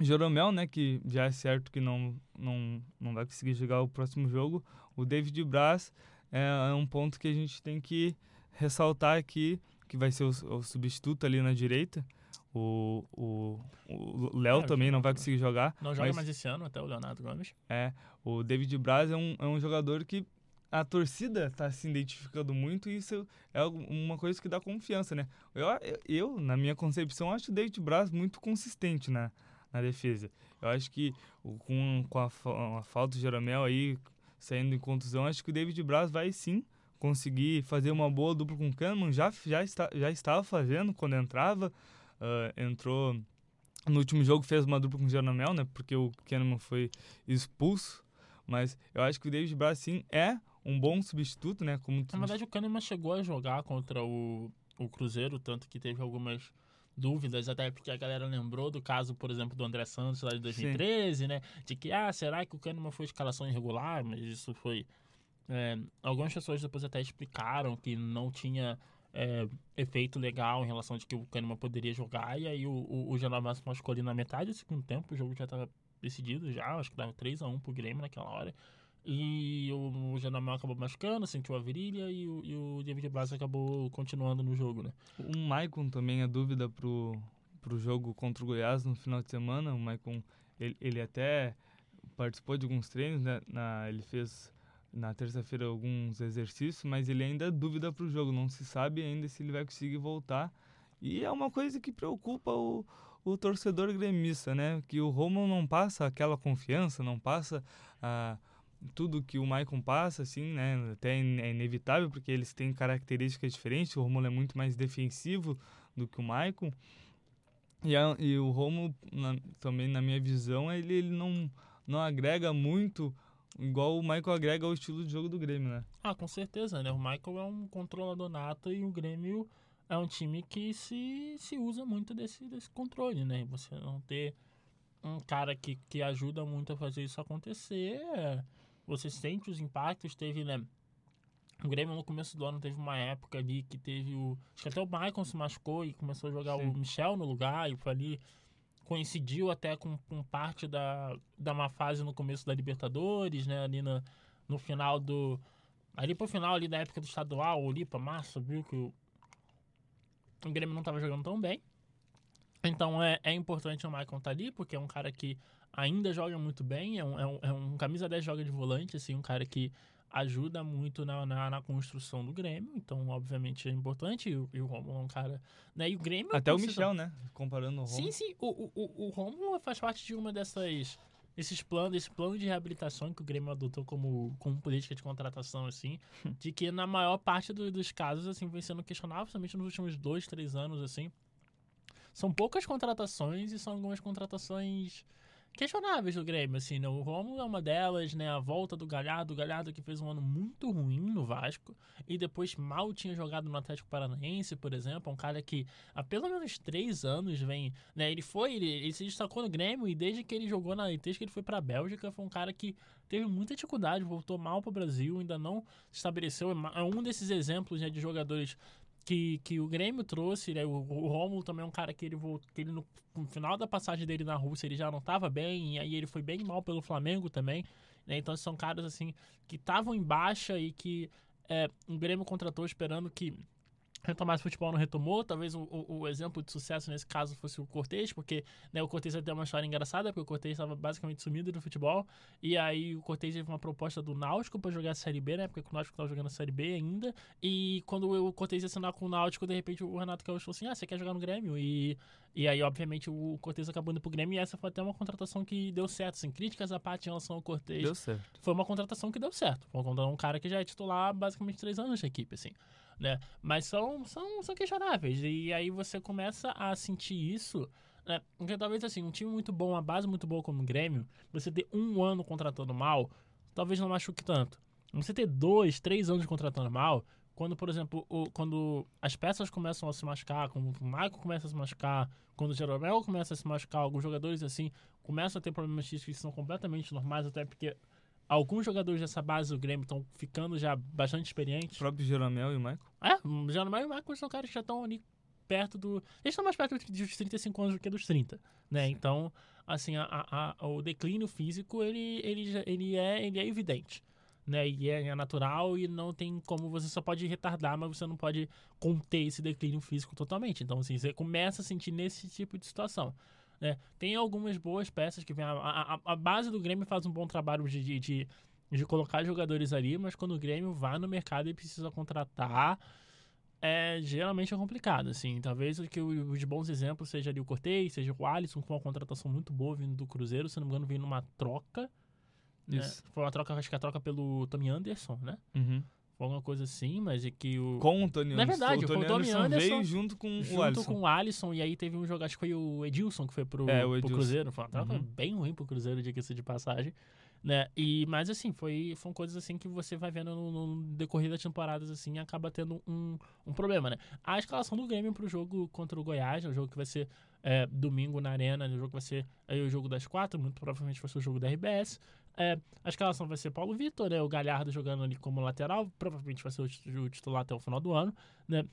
Joromel, né, que já é certo que não, não, não vai conseguir jogar o próximo jogo. O David Braz é, é um ponto que a gente tem que ressaltar aqui, que vai ser o, o substituto ali na direita. O, o, o Léo é, também não vai conseguir jogar. Não joga mas, mais esse ano, até o Leonardo Gomes. É, o David Braz é um, é um jogador que a torcida está se identificando muito e isso é uma coisa que dá confiança, né? Eu, eu na minha concepção, acho o David Braz muito consistente, né? Na defesa. Eu acho que com, com a, a falta de Jeromel aí saindo em contusão, acho que o David Braz vai sim conseguir fazer uma boa dupla com o Kahneman. Já, já, está, já estava fazendo quando entrava. Uh, entrou no último jogo, fez uma dupla com o Jeromel, né? Porque o Kahneman foi expulso. Mas eu acho que o David Braz sim é um bom substituto, né? Como Na verdade, o Kahneman chegou a jogar contra o, o Cruzeiro, tanto que teve algumas dúvidas, até porque a galera lembrou do caso, por exemplo, do André Santos lá de 2013, Sim. né? De que, ah, será que o Kahneman foi escalação irregular? Mas isso foi. É, algumas pessoas depois até explicaram que não tinha é, efeito legal em relação de que o Kahneman poderia jogar, e aí o, o, o Genovato machucou ali na metade do segundo tempo, o jogo já estava decidido já, acho que dava 3x1 pro Grêmio naquela hora. E o, Jeromel acabou machucando, sentiu a virilha e o, e o David Braz acabou continuando no jogo, né? O Maicon também é dúvida pro, pro jogo contra o Goiás no final de semana. O Maicon, ele, ele até participou de alguns treinos, né? Na, ele fez na terça-feira alguns exercícios, mas ele ainda é dúvida pro jogo. Não se sabe ainda se ele vai conseguir voltar. E é uma coisa que preocupa o, o torcedor gremista, né? Que o Romulo não passa aquela confiança, não passa a... Ah, tudo que o Maicon passa, assim, né? Até é inevitável, porque eles têm características diferentes. O Romulo é muito mais defensivo do que o Maicon. E, a, e o Romulo, na, também na minha visão, ele, ele não, não agrega muito igual o Michael agrega ao estilo de jogo do Grêmio, né? Ah, com certeza, né? O Michael é um controlador nato e o Grêmio é um time que se, se usa muito desse, desse controle, né? Você não ter um cara que, que ajuda muito a fazer isso acontecer você sente os impactos. Teve, né? O Grêmio no começo do ano teve uma época ali que teve o. Acho que até o Maicon se machucou e começou a jogar Sim. o Michel no lugar. E foi ali. Coincidiu até com, com, parte da, da uma fase no começo da Libertadores, né? Ali no, no final do. Ali pro final ali da época do estadual, ali pra março, viu que o, o Grêmio não estava jogando tão bem. Então é, é importante o Maicon estar tá ali, porque é um cara que ainda joga muito bem, é um, é um, é um camisa 10 joga de volante, assim, um cara que ajuda muito na, na, na, construção do Grêmio, então obviamente é importante, e, e o Romulo é um cara, né, e o Grêmio... Até o Michel, né, comparando o Romulo. Sim, sim, o, o, o Romulo faz parte de uma dessas, esses planos, esse plano de reabilitação que o Grêmio adotou como, como política de contratação, assim, de que na maior parte do, dos casos, assim, vem sendo questionável, principalmente nos últimos dois, três anos, assim, são poucas contratações e são algumas contratações questionáveis do Grêmio, assim, né? O Romulo é uma delas, né? A volta do Galhardo, o Galhardo que fez um ano muito ruim no Vasco e depois mal tinha jogado no Atlético Paranaense, por exemplo, um cara que há pelo menos três anos vem, né? Ele foi, ele, ele se destacou no Grêmio e desde que ele jogou na, desde que ele foi para a Bélgica, foi um cara que teve muita dificuldade, voltou mal para o Brasil, ainda não se estabeleceu, é um desses exemplos né, de jogadores que, que o Grêmio trouxe, né? O, o Romulo também é um cara que ele voltou, que ele no, no, final da passagem dele na Rússia ele já não estava bem, e aí ele foi bem mal pelo Flamengo também, né? Então são caras assim que estavam em baixa e que é, o Grêmio contratou esperando que retomasse o futebol não retomou. Talvez o, o, o, exemplo de sucesso nesse caso fosse o Cortez, porque né, o Cortez tem uma história engraçada, porque o Cortez estava basicamente sumido do futebol. E aí o Cortez teve uma proposta do Náutico para jogar a Série B, né? Porque o Náutico estava jogando a Série B ainda. E quando o Cortez ia assinar com o Náutico, de repente o Renato Gaúcho falou assim: Ah, você quer jogar no Grêmio? E, e aí, obviamente, o Cortez acabou indo pro Grêmio. E essa foi até uma contratação que deu certo. Assim, críticas à parte em relação ao Cortez. Deu certo. Foi uma contratação que deu certo. Foi um cara que já é titular basicamente três anos da equipe, assim né? Mas são, são, são questionáveis. E aí você começa a sentir isso. Né? Porque talvez assim, um time muito bom, uma base muito boa como o Grêmio, você ter um ano contratando mal, talvez não machuque tanto. Você ter dois, três anos contratando mal, quando, por exemplo, o, quando as peças começam a se machucar, quando o Michael começa a se machucar, quando o Jeromel começa a se machucar, alguns jogadores assim começam a ter problemas físicos que são completamente normais, até porque alguns jogadores dessa base do Grêmio estão ficando já bastante experientes. O próprio Jeromel e o Michael? É, o Jeromel e o Michael são caras que já estão ali perto do. Eles estão mais perto dos 35 anos do que dos 30, né? Sim. Então, assim, a, a, a, o declínio físico, ele, ele, ele, é, ele é evidente. Né, e é, é, natural e não tem como você só pode retardar, mas você não pode conter esse declínio físico totalmente. Então, assim, você começa a sentir nesse tipo de situação. Né? Tem algumas boas peças que vem. A, a, a, base do Grêmio faz um bom trabalho de, de, de, de, colocar jogadores ali, mas quando o Grêmio vai no mercado e precisa contratar, é, geralmente é complicado. Assim. Talvez que os bons exemplos seja ali o Cortez, seja o Alisson, com uma contratação muito boa vindo do Cruzeiro, se não me engano, veio numa troca. Né? Foi uma troca, acho que a troca pelo Tommy Anderson, né? Uhum alguma coisa assim, mas é que o. Com o Tony Anderson. Na verdade, o Tony, o Tony Anderson, Anderson, veio junto com junto o Alisson. com o Alisson, e aí teve um jogo, acho que foi o Edilson que foi pro, é, pro Cruzeiro. Foi uhum. bem ruim pro Cruzeiro, diga-se de passagem. Né? E, mas assim, foi, foram coisas assim que você vai vendo no, no decorrer das temporadas, assim, acaba tendo um, um problema, né? A escalação do Grêmio pro jogo contra o Goiás, é um jogo que vai ser é, domingo na Arena, o jogo que vai ser aí, o jogo das quatro, muito provavelmente vai ser o jogo da RBS. É, a escalação vai ser Paulo Vitor, né? O Galhardo jogando ali como lateral, provavelmente vai ser o titular até o final do ano, né?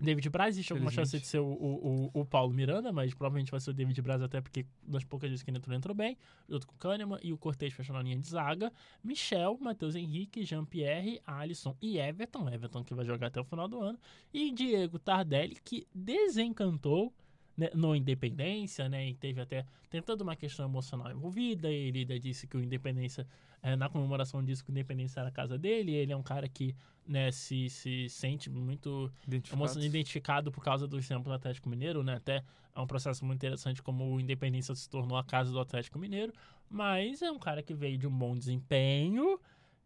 David Braz, existe alguma chance de ser o, o, o- Paulo Miranda, mas provavelmente vai ser o David Braz, até porque das poucas vezes que ele entrou, entrou bem. Junto com o Kahneman e o Cortez fechando a linha de zaga. Michel, Matheus Henrique, Jean-Pierre, Alisson e Everton. Everton que vai jogar até o final do ano. E Diego Tardelli, que desencantou né, no Independência, né? E teve até. Tem toda uma questão emocional envolvida. Ele ainda disse que o Independência, eh, na comemoração, disse que o Independência era a casa dele. Ele é um cara que né, se, se sente muito Identificados. emocionado, identificado por causa do exemplo do Atlético Mineiro, né? Até é um processo muito interessante como o Independência se tornou a casa do Atlético Mineiro, mas é um cara que veio de um bom desempenho.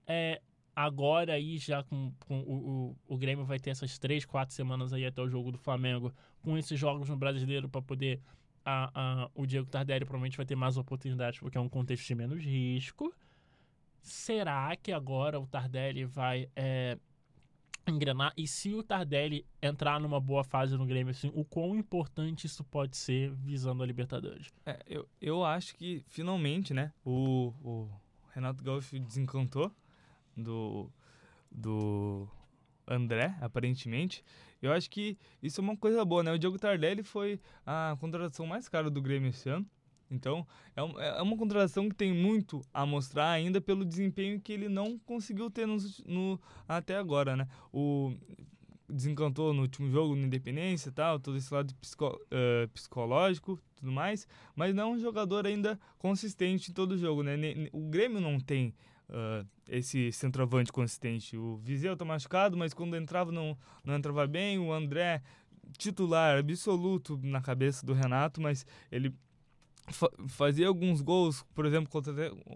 É, agora aí já com, com o, o, o Grêmio vai ter essas três, quatro semanas aí até o jogo do Flamengo, com esses jogos no Brasileiro para poder a, a, o Diego Tardelli provavelmente vai ter mais oportunidades porque é um contexto de menos risco. Será que agora o Tardelli vai é, engrenar? E se o Tardelli entrar numa boa fase no Grêmio, assim, o quão importante isso pode ser visando a Libertadores? É, eu, eu acho que finalmente, né, o, o Renato Gaúcho desencantou do, do André, aparentemente. Eu acho que isso é uma coisa boa, né? O Diogo Tardelli foi a contratação mais cara do Grêmio esse ano. Então, é, um- é uma contratação que tem muito a mostrar ainda pelo desempenho que ele não conseguiu ter nos- no, até agora, né? O desencantou no último jogo no Independência tal, todo esse lado psico, eh, psicológico tudo mais, mas não é um jogador ainda consistente em todo jogo, né? O Grêmio não tem ah, esse centroavante consistente. O Viseu tá machucado, mas quando entrava não, não entrava bem. O André, titular absoluto na cabeça do Renato, mas ele fa- fazia alguns gols, por exemplo, contra,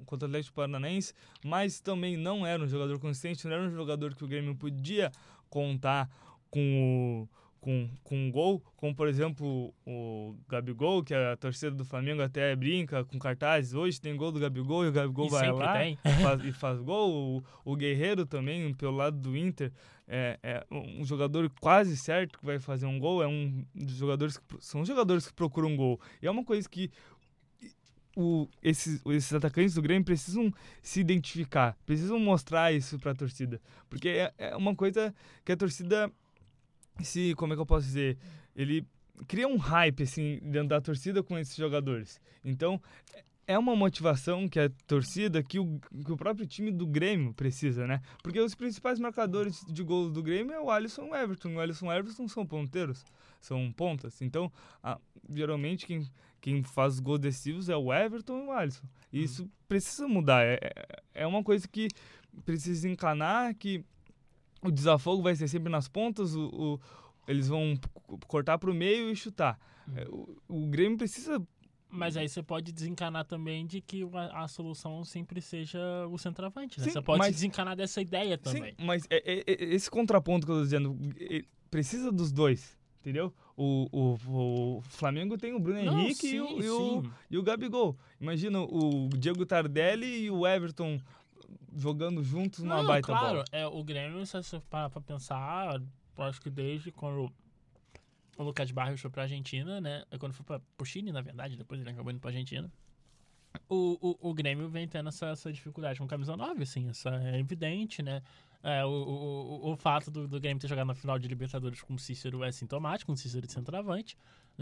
contra o Atlético Paranaense, mas também não era um jogador consistente, não era um jogador que o Grêmio podia contar com o com, com um gol, como por exemplo o Gabigol, que a torcida do Flamengo até brinca com cartazes, hoje tem gol do Gabigol e o Gabigol E vai lá tem. faz- e faz gol. O, o Guerreiro também, pelo lado do Inter, é, é um jogador quase certo que vai fazer um gol, é um dos jogadores que, são jogadores que procuram um gol. E é uma coisa que o, esses, esses atacantes do Grêmio precisam se identificar, precisam mostrar isso para a torcida, porque é, é uma coisa que a torcida se, como é que eu posso dizer, ele cria um hype assim dentro da torcida com esses jogadores. Então, é uma motivação que a torcida, que o, que o próprio time do Grêmio precisa, né? Porque os principais marcadores de gol do Grêmio é o Alisson e o Everton. O Alisson e o Everton são ponteiros, são pontas. Então, a- geralmente quem, quem faz os gols decisivos é o Everton e o Alisson. E isso precisa mudar. É, é- é uma coisa que precisa encanar, que o desafogo vai ser sempre nas pontas, o, o- eles vão cortar para o meio e chutar. É, O, o Grêmio precisa Mas aí você pode desencanar também de que a, a solução sempre seja o centroavante. Né? Sim, você pode mas- desencanar dessa ideia também. Sim, mas é- é- é- esse contraponto que eu tô dizendo, é- precisa dos dois, entendeu? O, o, o Flamengo tem o Bruno Não, Henrique e, o, sim, e, o, sim. e o Gabigol. Imagina o Diego Tardelli e o Everton jogando juntos numa Não, baita claro, bola. é, o Grêmio, se você parar pra pensar, acho que desde quando o Lucas Barrios foi pra Argentina, né? Quando foi pra, pro Chile, na verdade, depois ele acabou indo pra Argentina. O, o, o Grêmio vem tendo essa, essa dificuldade com camisa 9, assim, essa é evidente, né? É, o, o, o, o fato do, do Grêmio ter jogado na final de Libertadores com o Cícero é sintomático, um Cícero de centroavante.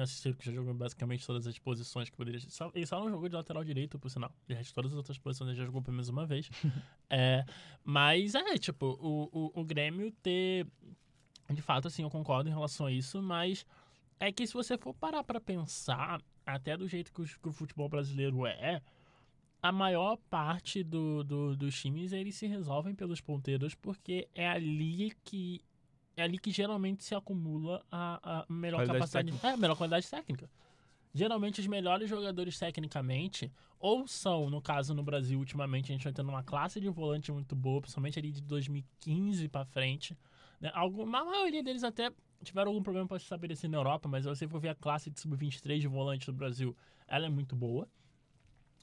Cícero que já jogou basicamente todas as posições que poderia. Ele só não jogou de lateral direito, por sinal. De resto, todas as outras posições ele já jogou pelo menos uma vez. é, mas é, tipo, o, o, o Grêmio ter. De fato, assim, eu concordo em relação a isso, mas é que se você for parar pra pensar, até do jeito que o, que o futebol brasileiro é, a maior parte do, do- dos times eles se resolvem pelos ponteiros porque é ali que é ali que geralmente se acumula a, a melhor Qualidade capacidade é a melhor qualidade técnica. Geralmente os melhores jogadores tecnicamente ou são no caso no Brasil ultimamente a gente vai tendo uma classe de volante muito boa principalmente ali de 2015 pra frente né? Alguma, a maioria deles até tiveram algum problema para se estabelecer na Europa mas se você for ver a classe de sub-23 de volante do Brasil ela é muito boa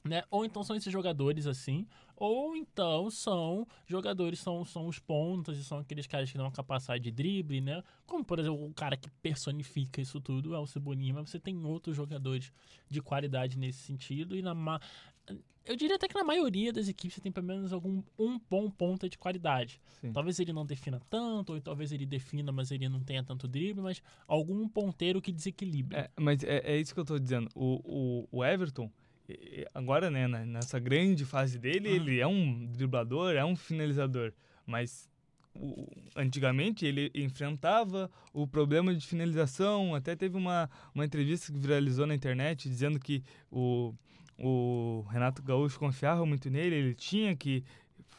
né? Ou então são esses jogadores assim, ou então são jogadores, são, são os pontas e são aqueles caras que dão uma capacidade de drible, né? Como, por exemplo, o cara que personifica isso tudo é o Cebolinha, mas você tem outros jogadores de qualidade nesse sentido e na ma... Eu diria até que na maioria das equipes você tem pelo menos algum um bom ponta de qualidade. Sim. Talvez ele não defina tanto, ou talvez ele defina, mas ele não tenha tanto drible, mas algum ponteiro que desequilibre. É, mas é, é isso que eu tô dizendo. O, o, o Everton, agora, né, nessa grande fase dele, Uhum. ele é um driblador, é um finalizador. Mas o- antigamente ele enfrentava o problema de finalização. Até teve uma, uma entrevista que viralizou na internet dizendo que o, o Renato Gaúcho confiava muito nele, ele tinha que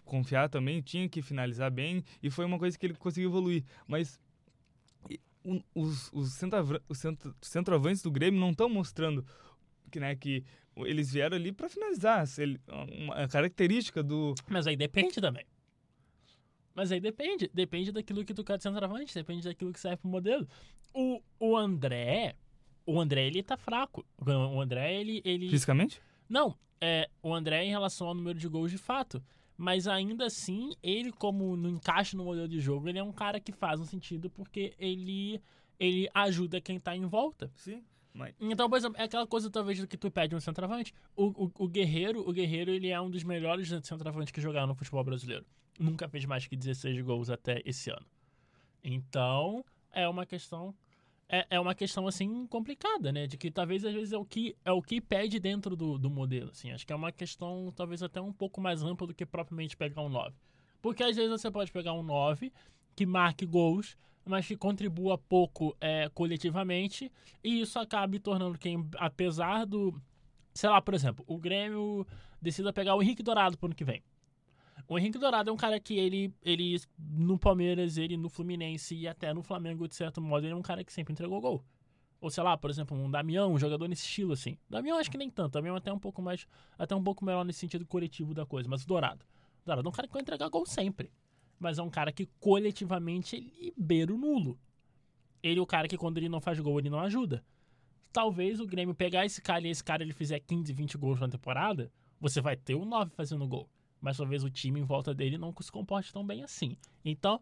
confiar também, tinha que finalizar bem, e foi uma coisa que ele conseguiu evoluir. Mas os, os, centroavan- os centro- centroavantes do Grêmio não estão mostrando que, né, que eles vieram ali para finalizar. Ele- uma característica do. Mas aí depende também. Mas aí depende. Depende daquilo que tu quer de centroavante, depende daquilo que serve pro modelo. O, o André. O André, ele tá fraco. O André, ele. ele... Fisicamente? Não, é, o André em relação ao número de gols de fato. Mas ainda assim, ele, como no encaixe no modelo de jogo, ele é um cara que faz um sentido porque ele, ele ajuda quem tá em volta. Sim. Mas, Então, por exemplo, é aquela coisa talvez do que tu pede um centroavante. O, o, o Guerreiro, o Guerreiro, ele é um dos melhores centroavantes que jogaram no futebol brasileiro. Nunca fez mais que 16 gols até esse ano. Então, é uma questão é, é uma questão assim complicada, né? De que talvez às vezes é o que é o que pede dentro do, do modelo, assim. Acho que é uma questão talvez até um pouco mais ampla do que propriamente pegar um 9. Porque às vezes você pode pegar um 9 que marque gols, mas que contribua pouco é, coletivamente, e isso acabe tornando quem, apesar do. Sei lá, por exemplo, o Grêmio decida pegar o Henrique Dourado pro ano que vem. O Henrique Dourado é um cara que ele, ele no Palmeiras, ele no Fluminense e até no Flamengo, de certo modo, ele é um cara que sempre entregou gol. Ou sei lá, por exemplo, um Damião, um jogador nesse estilo assim. Damião acho que nem tanto, Damião até um pouco mais, até um pouco melhor nesse sentido coletivo da coisa, mas o Dourado. O Dourado é um cara que vai entregar gol sempre. Mas é um cara que coletivamente ele beira o nulo. Ele é o cara que quando ele não faz gol, ele não ajuda. Talvez o Grêmio pegar esse cara e esse cara ele fizer 15, 20 gols na temporada, você vai ter o 9 fazendo gol. Mas talvez o time em volta dele não se comporte tão bem assim. Então,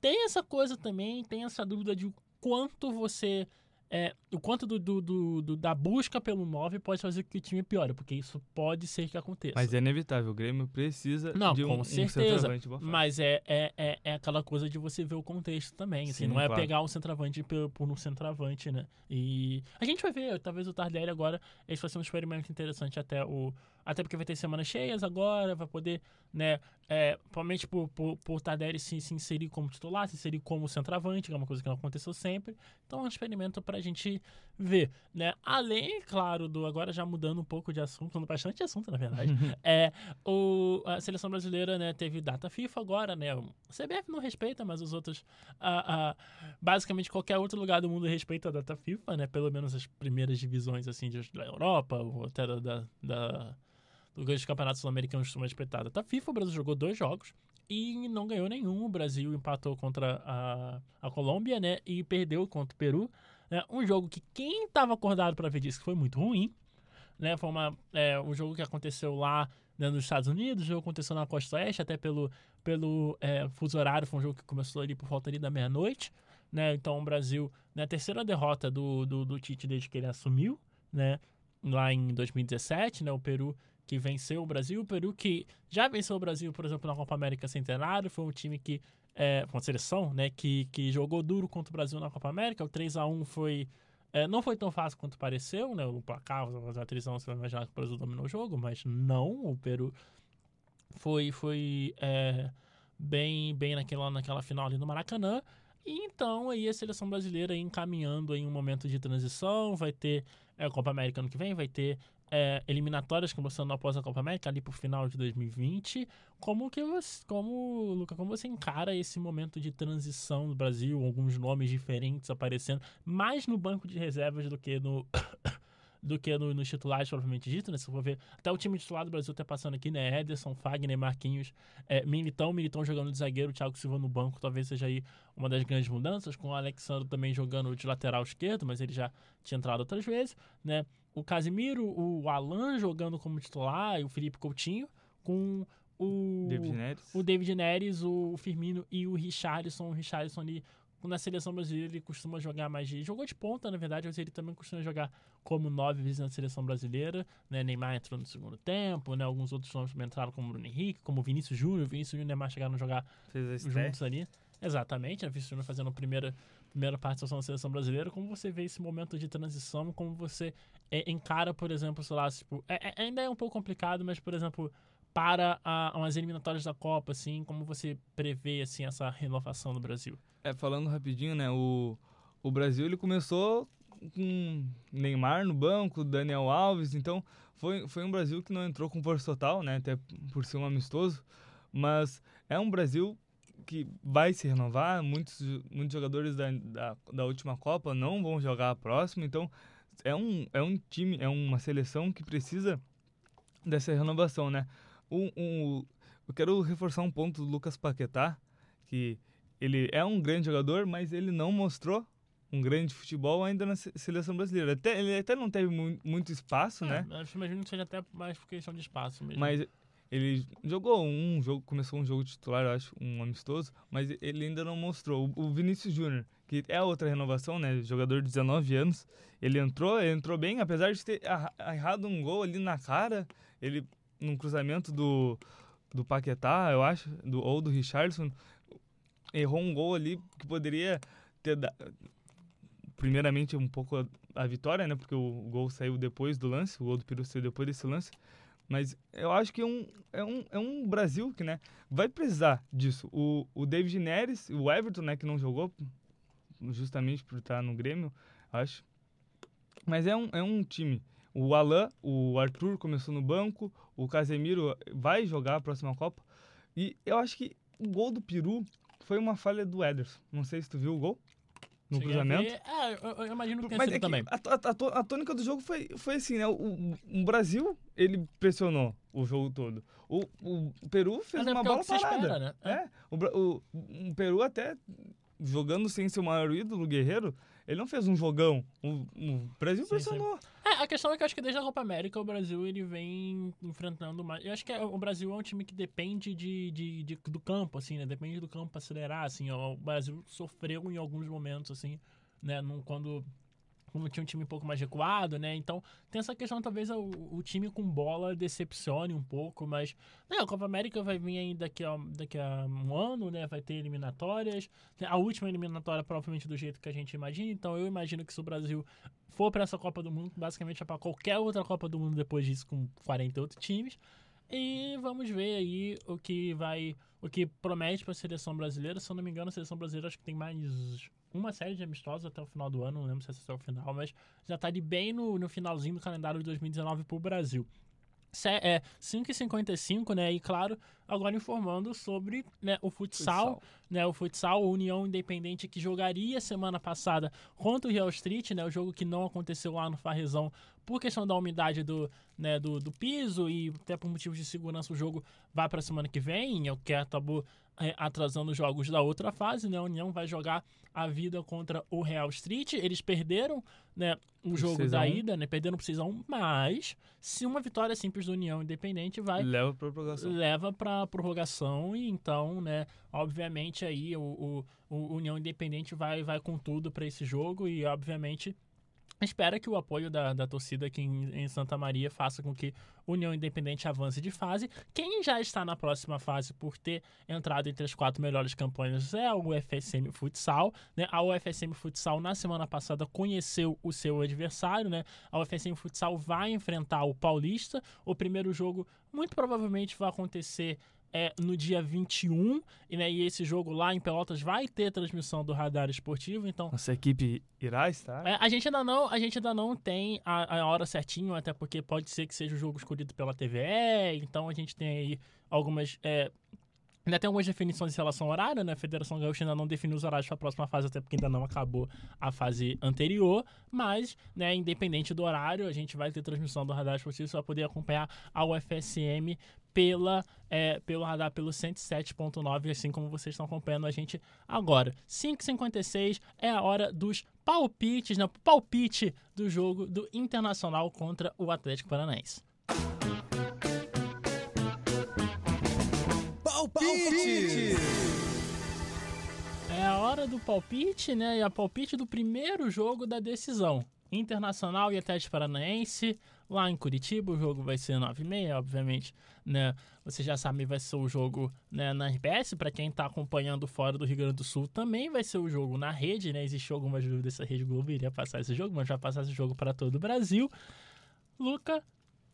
tem essa coisa também, tem essa dúvida de quanto você. É, o quanto do, do- do- da busca pelo 9 pode fazer com que o time piore, porque isso pode ser que aconteça. mas é inevitável. O Grêmio precisa Não, de um, com um certeza. centroavante de boa fase. Mas é, é, é, é aquela coisa de você ver o contexto também. Assim, Sim, não é claro. pegar um centroavante por, por um centroavante, né? E a gente vai ver, talvez o Tardelli agora, esse vai ser um experimento interessante até o. Até porque vai ter semanas cheias agora, vai poder, né? É, provavelmente por, por, por Tardelli se, se inserir como titular, se inserir como centroavante, que é uma coisa que não aconteceu sempre. Então é um experimento pra gente ver, né? Além, claro, do. Agora já mudando um pouco de assunto, mudando bastante assunto, na verdade. é, o, a seleção brasileira né, teve data FIFA agora, né? O CBF não respeita, mas os outros. ah, basicamente, qualquer outro lugar do mundo respeita a data FIFA, né? Pelo menos as primeiras divisões assim da Europa, ou até da. da, da dos campeonatos sul-americanos costumam respeitar a data FIFA. O Brasil jogou dois jogos e não ganhou nenhum. O Brasil empatou contra a, a Colômbia, né? E perdeu contra o Peru. Né? Um jogo que quem estava acordado para ver disse que foi muito ruim. Né? Foi uma, é, um jogo que aconteceu lá né, nos Estados Unidos, o jogo aconteceu na Costa Oeste, até pelo, pelo é, fuso horário, foi um jogo que começou ali por volta ali da meia-noite. Né? Então o Brasil, né, a terceira derrota do, do, do Tite desde que ele assumiu, né? lá em 2017, né? o Peru que venceu o Brasil, o Peru que já venceu o Brasil, por exemplo, na Copa América Centenário, foi um time que, é, uma seleção, né, que, que jogou duro contra o Brasil na Copa América, o 3 a 1 foi é, não foi tão fácil quanto pareceu, né? O placar, a atrição, você vai imaginar que o Brasil dominou o jogo, mas não, o Peru foi, foi é, bem, bem naquela, naquela final ali no Maracanã. E então aí a seleção brasileira aí encaminhando em um momento de transição, vai ter é, a Copa América ano que vem, vai ter é, eliminatórias começando após a Copa América ali pro final de 2020. Como que você, como Luca, como você encara esse momento de transição do Brasil, alguns nomes diferentes aparecendo, mais no banco de reservas do que no do que no, nos titulares propriamente dito, né? Se for ver, até o time titular do Brasil tá passando aqui, né? Ederson, Fagner, Marquinhos, é, Militão, Militão jogando de zagueiro, Thiago Silva no banco, talvez seja aí uma das grandes mudanças, com o Alexandre também jogando de lateral esquerdo, mas ele já tinha entrado outras vezes, né? O Casimiro, o Alan jogando como titular, e o Felipe Coutinho, com o David Neres. o David Neres, o Firmino e o Richarlison. O Richarlison ali na seleção brasileira ele costuma jogar mais de. Jogou de ponta, na verdade, mas ele também costuma jogar como nove vezes na seleção brasileira. Né? Neymar entrou no segundo tempo, né? Alguns outros nomes entraram como Bruno Henrique, como Vinícius Júnior. Vinícius Júnior e Neymar chegaram a jogar juntos ali. Exatamente, a Vinícius Júnior fazendo a primeira, primeira participação na seleção brasileira. Como você vê esse momento de transição? Como você é, encara, por exemplo, sei lá, tipo, é, é, ainda é um pouco complicado, mas, por exemplo, para a, umas eliminatórias da Copa, assim, como você prevê assim essa renovação do Brasil? É, falando rapidinho, né, o, o Brasil ele começou com Neymar no banco, Daniel Alves, então foi, foi um Brasil que não entrou com força total, né, até por ser um amistoso, mas é um Brasil que vai se renovar, muitos, muitos jogadores da, da, da última Copa não vão jogar a próxima, então é um, é um time, é uma seleção que precisa dessa renovação, né? Um, um, eu quero reforçar um ponto do Lucas Paquetá, que ele é um grande jogador, mas ele não mostrou um grande futebol ainda na seleção brasileira. Até, ele até não teve mu muito espaço, é, né? Acho imagino que seja até mais por questão de espaço mesmo. Mas ele jogou um jogo, começou um jogo titular, eu acho, um amistoso, mas ele ainda não mostrou. O Vinícius Júnior, que é outra renovação, né? Jogador de 19 anos, ele entrou, ele entrou bem, apesar de ter errado um gol ali na cara, ele num cruzamento do, do Paquetá, eu acho, do, ou do Richardson, errou um gol ali que poderia ter. Primeiramente, um pouco a, a, vitória, né? Porque o, o, gol saiu depois do lance, o gol do Peru saiu depois desse lance. Mas eu acho que é um, é um, é um Brasil que, né, vai precisar disso. O, o David Neres, o Everton, né, que não jogou, justamente por estar no Grêmio, acho. Mas é um, é um time. O Alan, o Arthur começou no banco, o Casemiro vai jogar a próxima Copa. E eu acho que o gol do Peru foi uma falha do Ederson. Não sei se tu viu o gol no Cheguei cruzamento. É, eu, eu, imagino que Mas é também. A, a, a, tônica do jogo foi, foi assim, né? O, o, Brasil, ele pressionou o jogo todo. O, o Peru fez uma bola parada. Espera, né? É. é o, o, o Peru até jogando sem seu maior ídolo, Guerreiro, ele não fez um jogão. O, o Brasil sim, pressionou. Sim. É, a questão é que eu acho que desde a Copa América o Brasil ele vem enfrentando mais. Eu acho que é, o Brasil é um time que depende de, de, de, do campo, assim, né? Depende do campo acelerar, assim. O Brasil sofreu em alguns momentos, assim, né? Num, quando como tinha um time um pouco mais recuado, né? Então tem essa questão, talvez o, o time com bola decepcione um pouco, mas né, a Copa América vai vir aí daqui a, daqui a um ano, né? Vai ter eliminatórias. A última eliminatória, provavelmente, do jeito que a gente imagina. Então eu imagino que se o Brasil for para essa Copa do Mundo, basicamente é para qualquer outra Copa do Mundo depois disso, com 48 times. E vamos ver aí o que vai. O que promete para a seleção brasileira. Se eu não me engano, a seleção brasileira acho que tem mais uma série de amistosos até o final do ano, não lembro se é até o final, mas já está ali bem no, no finalzinho do calendário de 2019 para o Brasil. É 5h55, né? E claro, agora informando sobre né, o futsal, futsal, né? O futsal, União Independente que jogaria semana passada contra o Real Street, né? O jogo que não aconteceu lá no Farrezão por questão da umidade do, né, do, do piso e até por motivos de segurança o jogo vai para a semana que vem, é o que acabou é, atrasando os jogos da outra fase, né? A União vai jogar a vida contra o Real Street. Eles perderam né, o jogo da ida, né? Perderam por 6x1, mas se uma vitória simples do União Independente vai. Leva para prorrogação. Leva para prorrogação e então, né? Obviamente aí o, o, o União Independente vai, vai com tudo para esse jogo e obviamente espera que o apoio da, da torcida aqui em, em, Santa Maria faça com que União Independente avance de fase. Quem já está na próxima fase por ter entrado entre as quatro melhores campanhas é o UFSM Futsal. Né? A UFSM Futsal, na semana passada, conheceu o seu adversário. Né? A UFSM Futsal vai enfrentar o Paulista. O primeiro jogo, muito provavelmente, vai acontecer é no dia 21, e, né, e esse jogo lá em Pelotas vai ter transmissão do radar esportivo, então... Nossa equipe irá estar? É, a, gente ainda não, a gente ainda não tem a, a hora certinho, até porque pode ser que seja o jogo escolhido pela TVE, então a gente tem aí algumas... É, Ainda tem algumas definições em relação ao horário, né? A Federação Gaúcha ainda não definiu os horários para a próxima fase, até porque ainda não acabou a fase anterior. Mas, né, independente do horário, a gente vai ter transmissão do Radar Esportivo, você vai poder acompanhar a UFSM pela, é, pelo radar pelo 107.9, assim como vocês estão acompanhando a gente agora. 5h56 é a hora dos palpites, né? Palpite do jogo do Internacional contra o Atlético Paranaense. Palpite! é a hora do palpite, né? E a palpite do primeiro jogo da decisão. Internacional e Atlético Paranaense, lá em Curitiba, o jogo vai ser 9h30, obviamente, né? Você já sabe, vai ser o jogo né, na RBS, para quem está acompanhando fora do Rio Grande do Sul, também vai ser o jogo na rede, né? Existe algumas dúvidas se a Rede Globo iria passar esse jogo, mas vai passar esse jogo para todo o Brasil. Luca,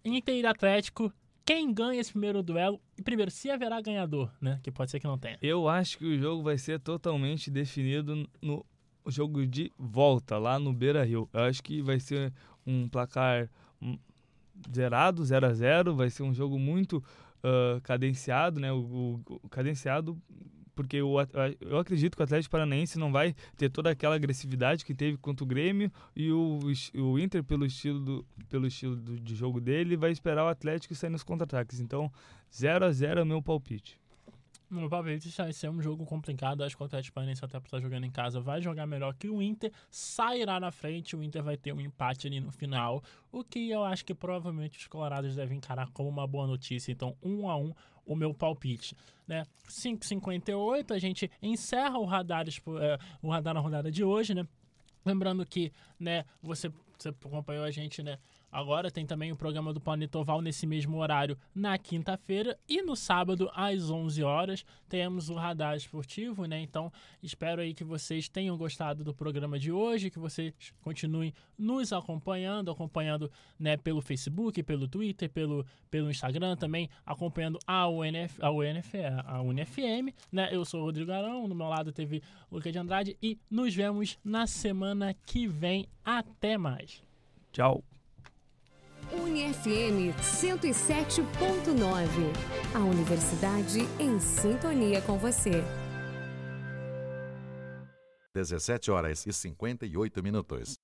Inter e Atlético, quem ganha esse primeiro duelo? E primeiro, se haverá ganhador, né? Que pode ser que não tenha. Eu acho que o jogo vai ser totalmente definido no jogo de volta, lá no Beira Rio. Eu acho que vai ser um placar zerado, 0 a 0 vai ser um jogo muito uh, cadenciado, né? O, o, cadenciado porque o, eu acredito que o Atlético Paranaense não vai ter toda aquela agressividade que teve contra o Grêmio e o, o Inter, pelo estilo, do, pelo estilo do, de jogo dele, vai esperar o Atlético sair nos contra-ataques. Então, 0 a 0 é o meu palpite. Meu palpite vai ser um jogo complicado. Acho que o Atlético Paranaense, até por estar jogando em casa, vai jogar melhor que o Inter. Sairá na frente. O Inter vai ter um empate ali no final. O que eu acho que provavelmente os colorados devem encarar como uma boa notícia. Então, um a um, o meu palpite. Né? 5,58, a gente encerra o radar, é, o radar na rodada de hoje. Né? Lembrando que né, você, você acompanhou a gente né, Agora tem também o programa do Planetoval nesse mesmo horário na quinta-feira e no sábado às 11 horas temos o Radar Esportivo, né? Então espero aí que vocês tenham gostado do programa de hoje, que vocês continuem nos acompanhando, acompanhando né, pelo Facebook, pelo Twitter, pelo, pelo Instagram também, acompanhando a UNF, a UNF, a UNFM, né? Eu sou o Rodrigo Arão, no meu lado teve o Lucas de Andrade e nos vemos na semana que vem. Até mais. Tchau. UniFM 107.9. A universidade em sintonia com você. 17 horas e 58 minutos.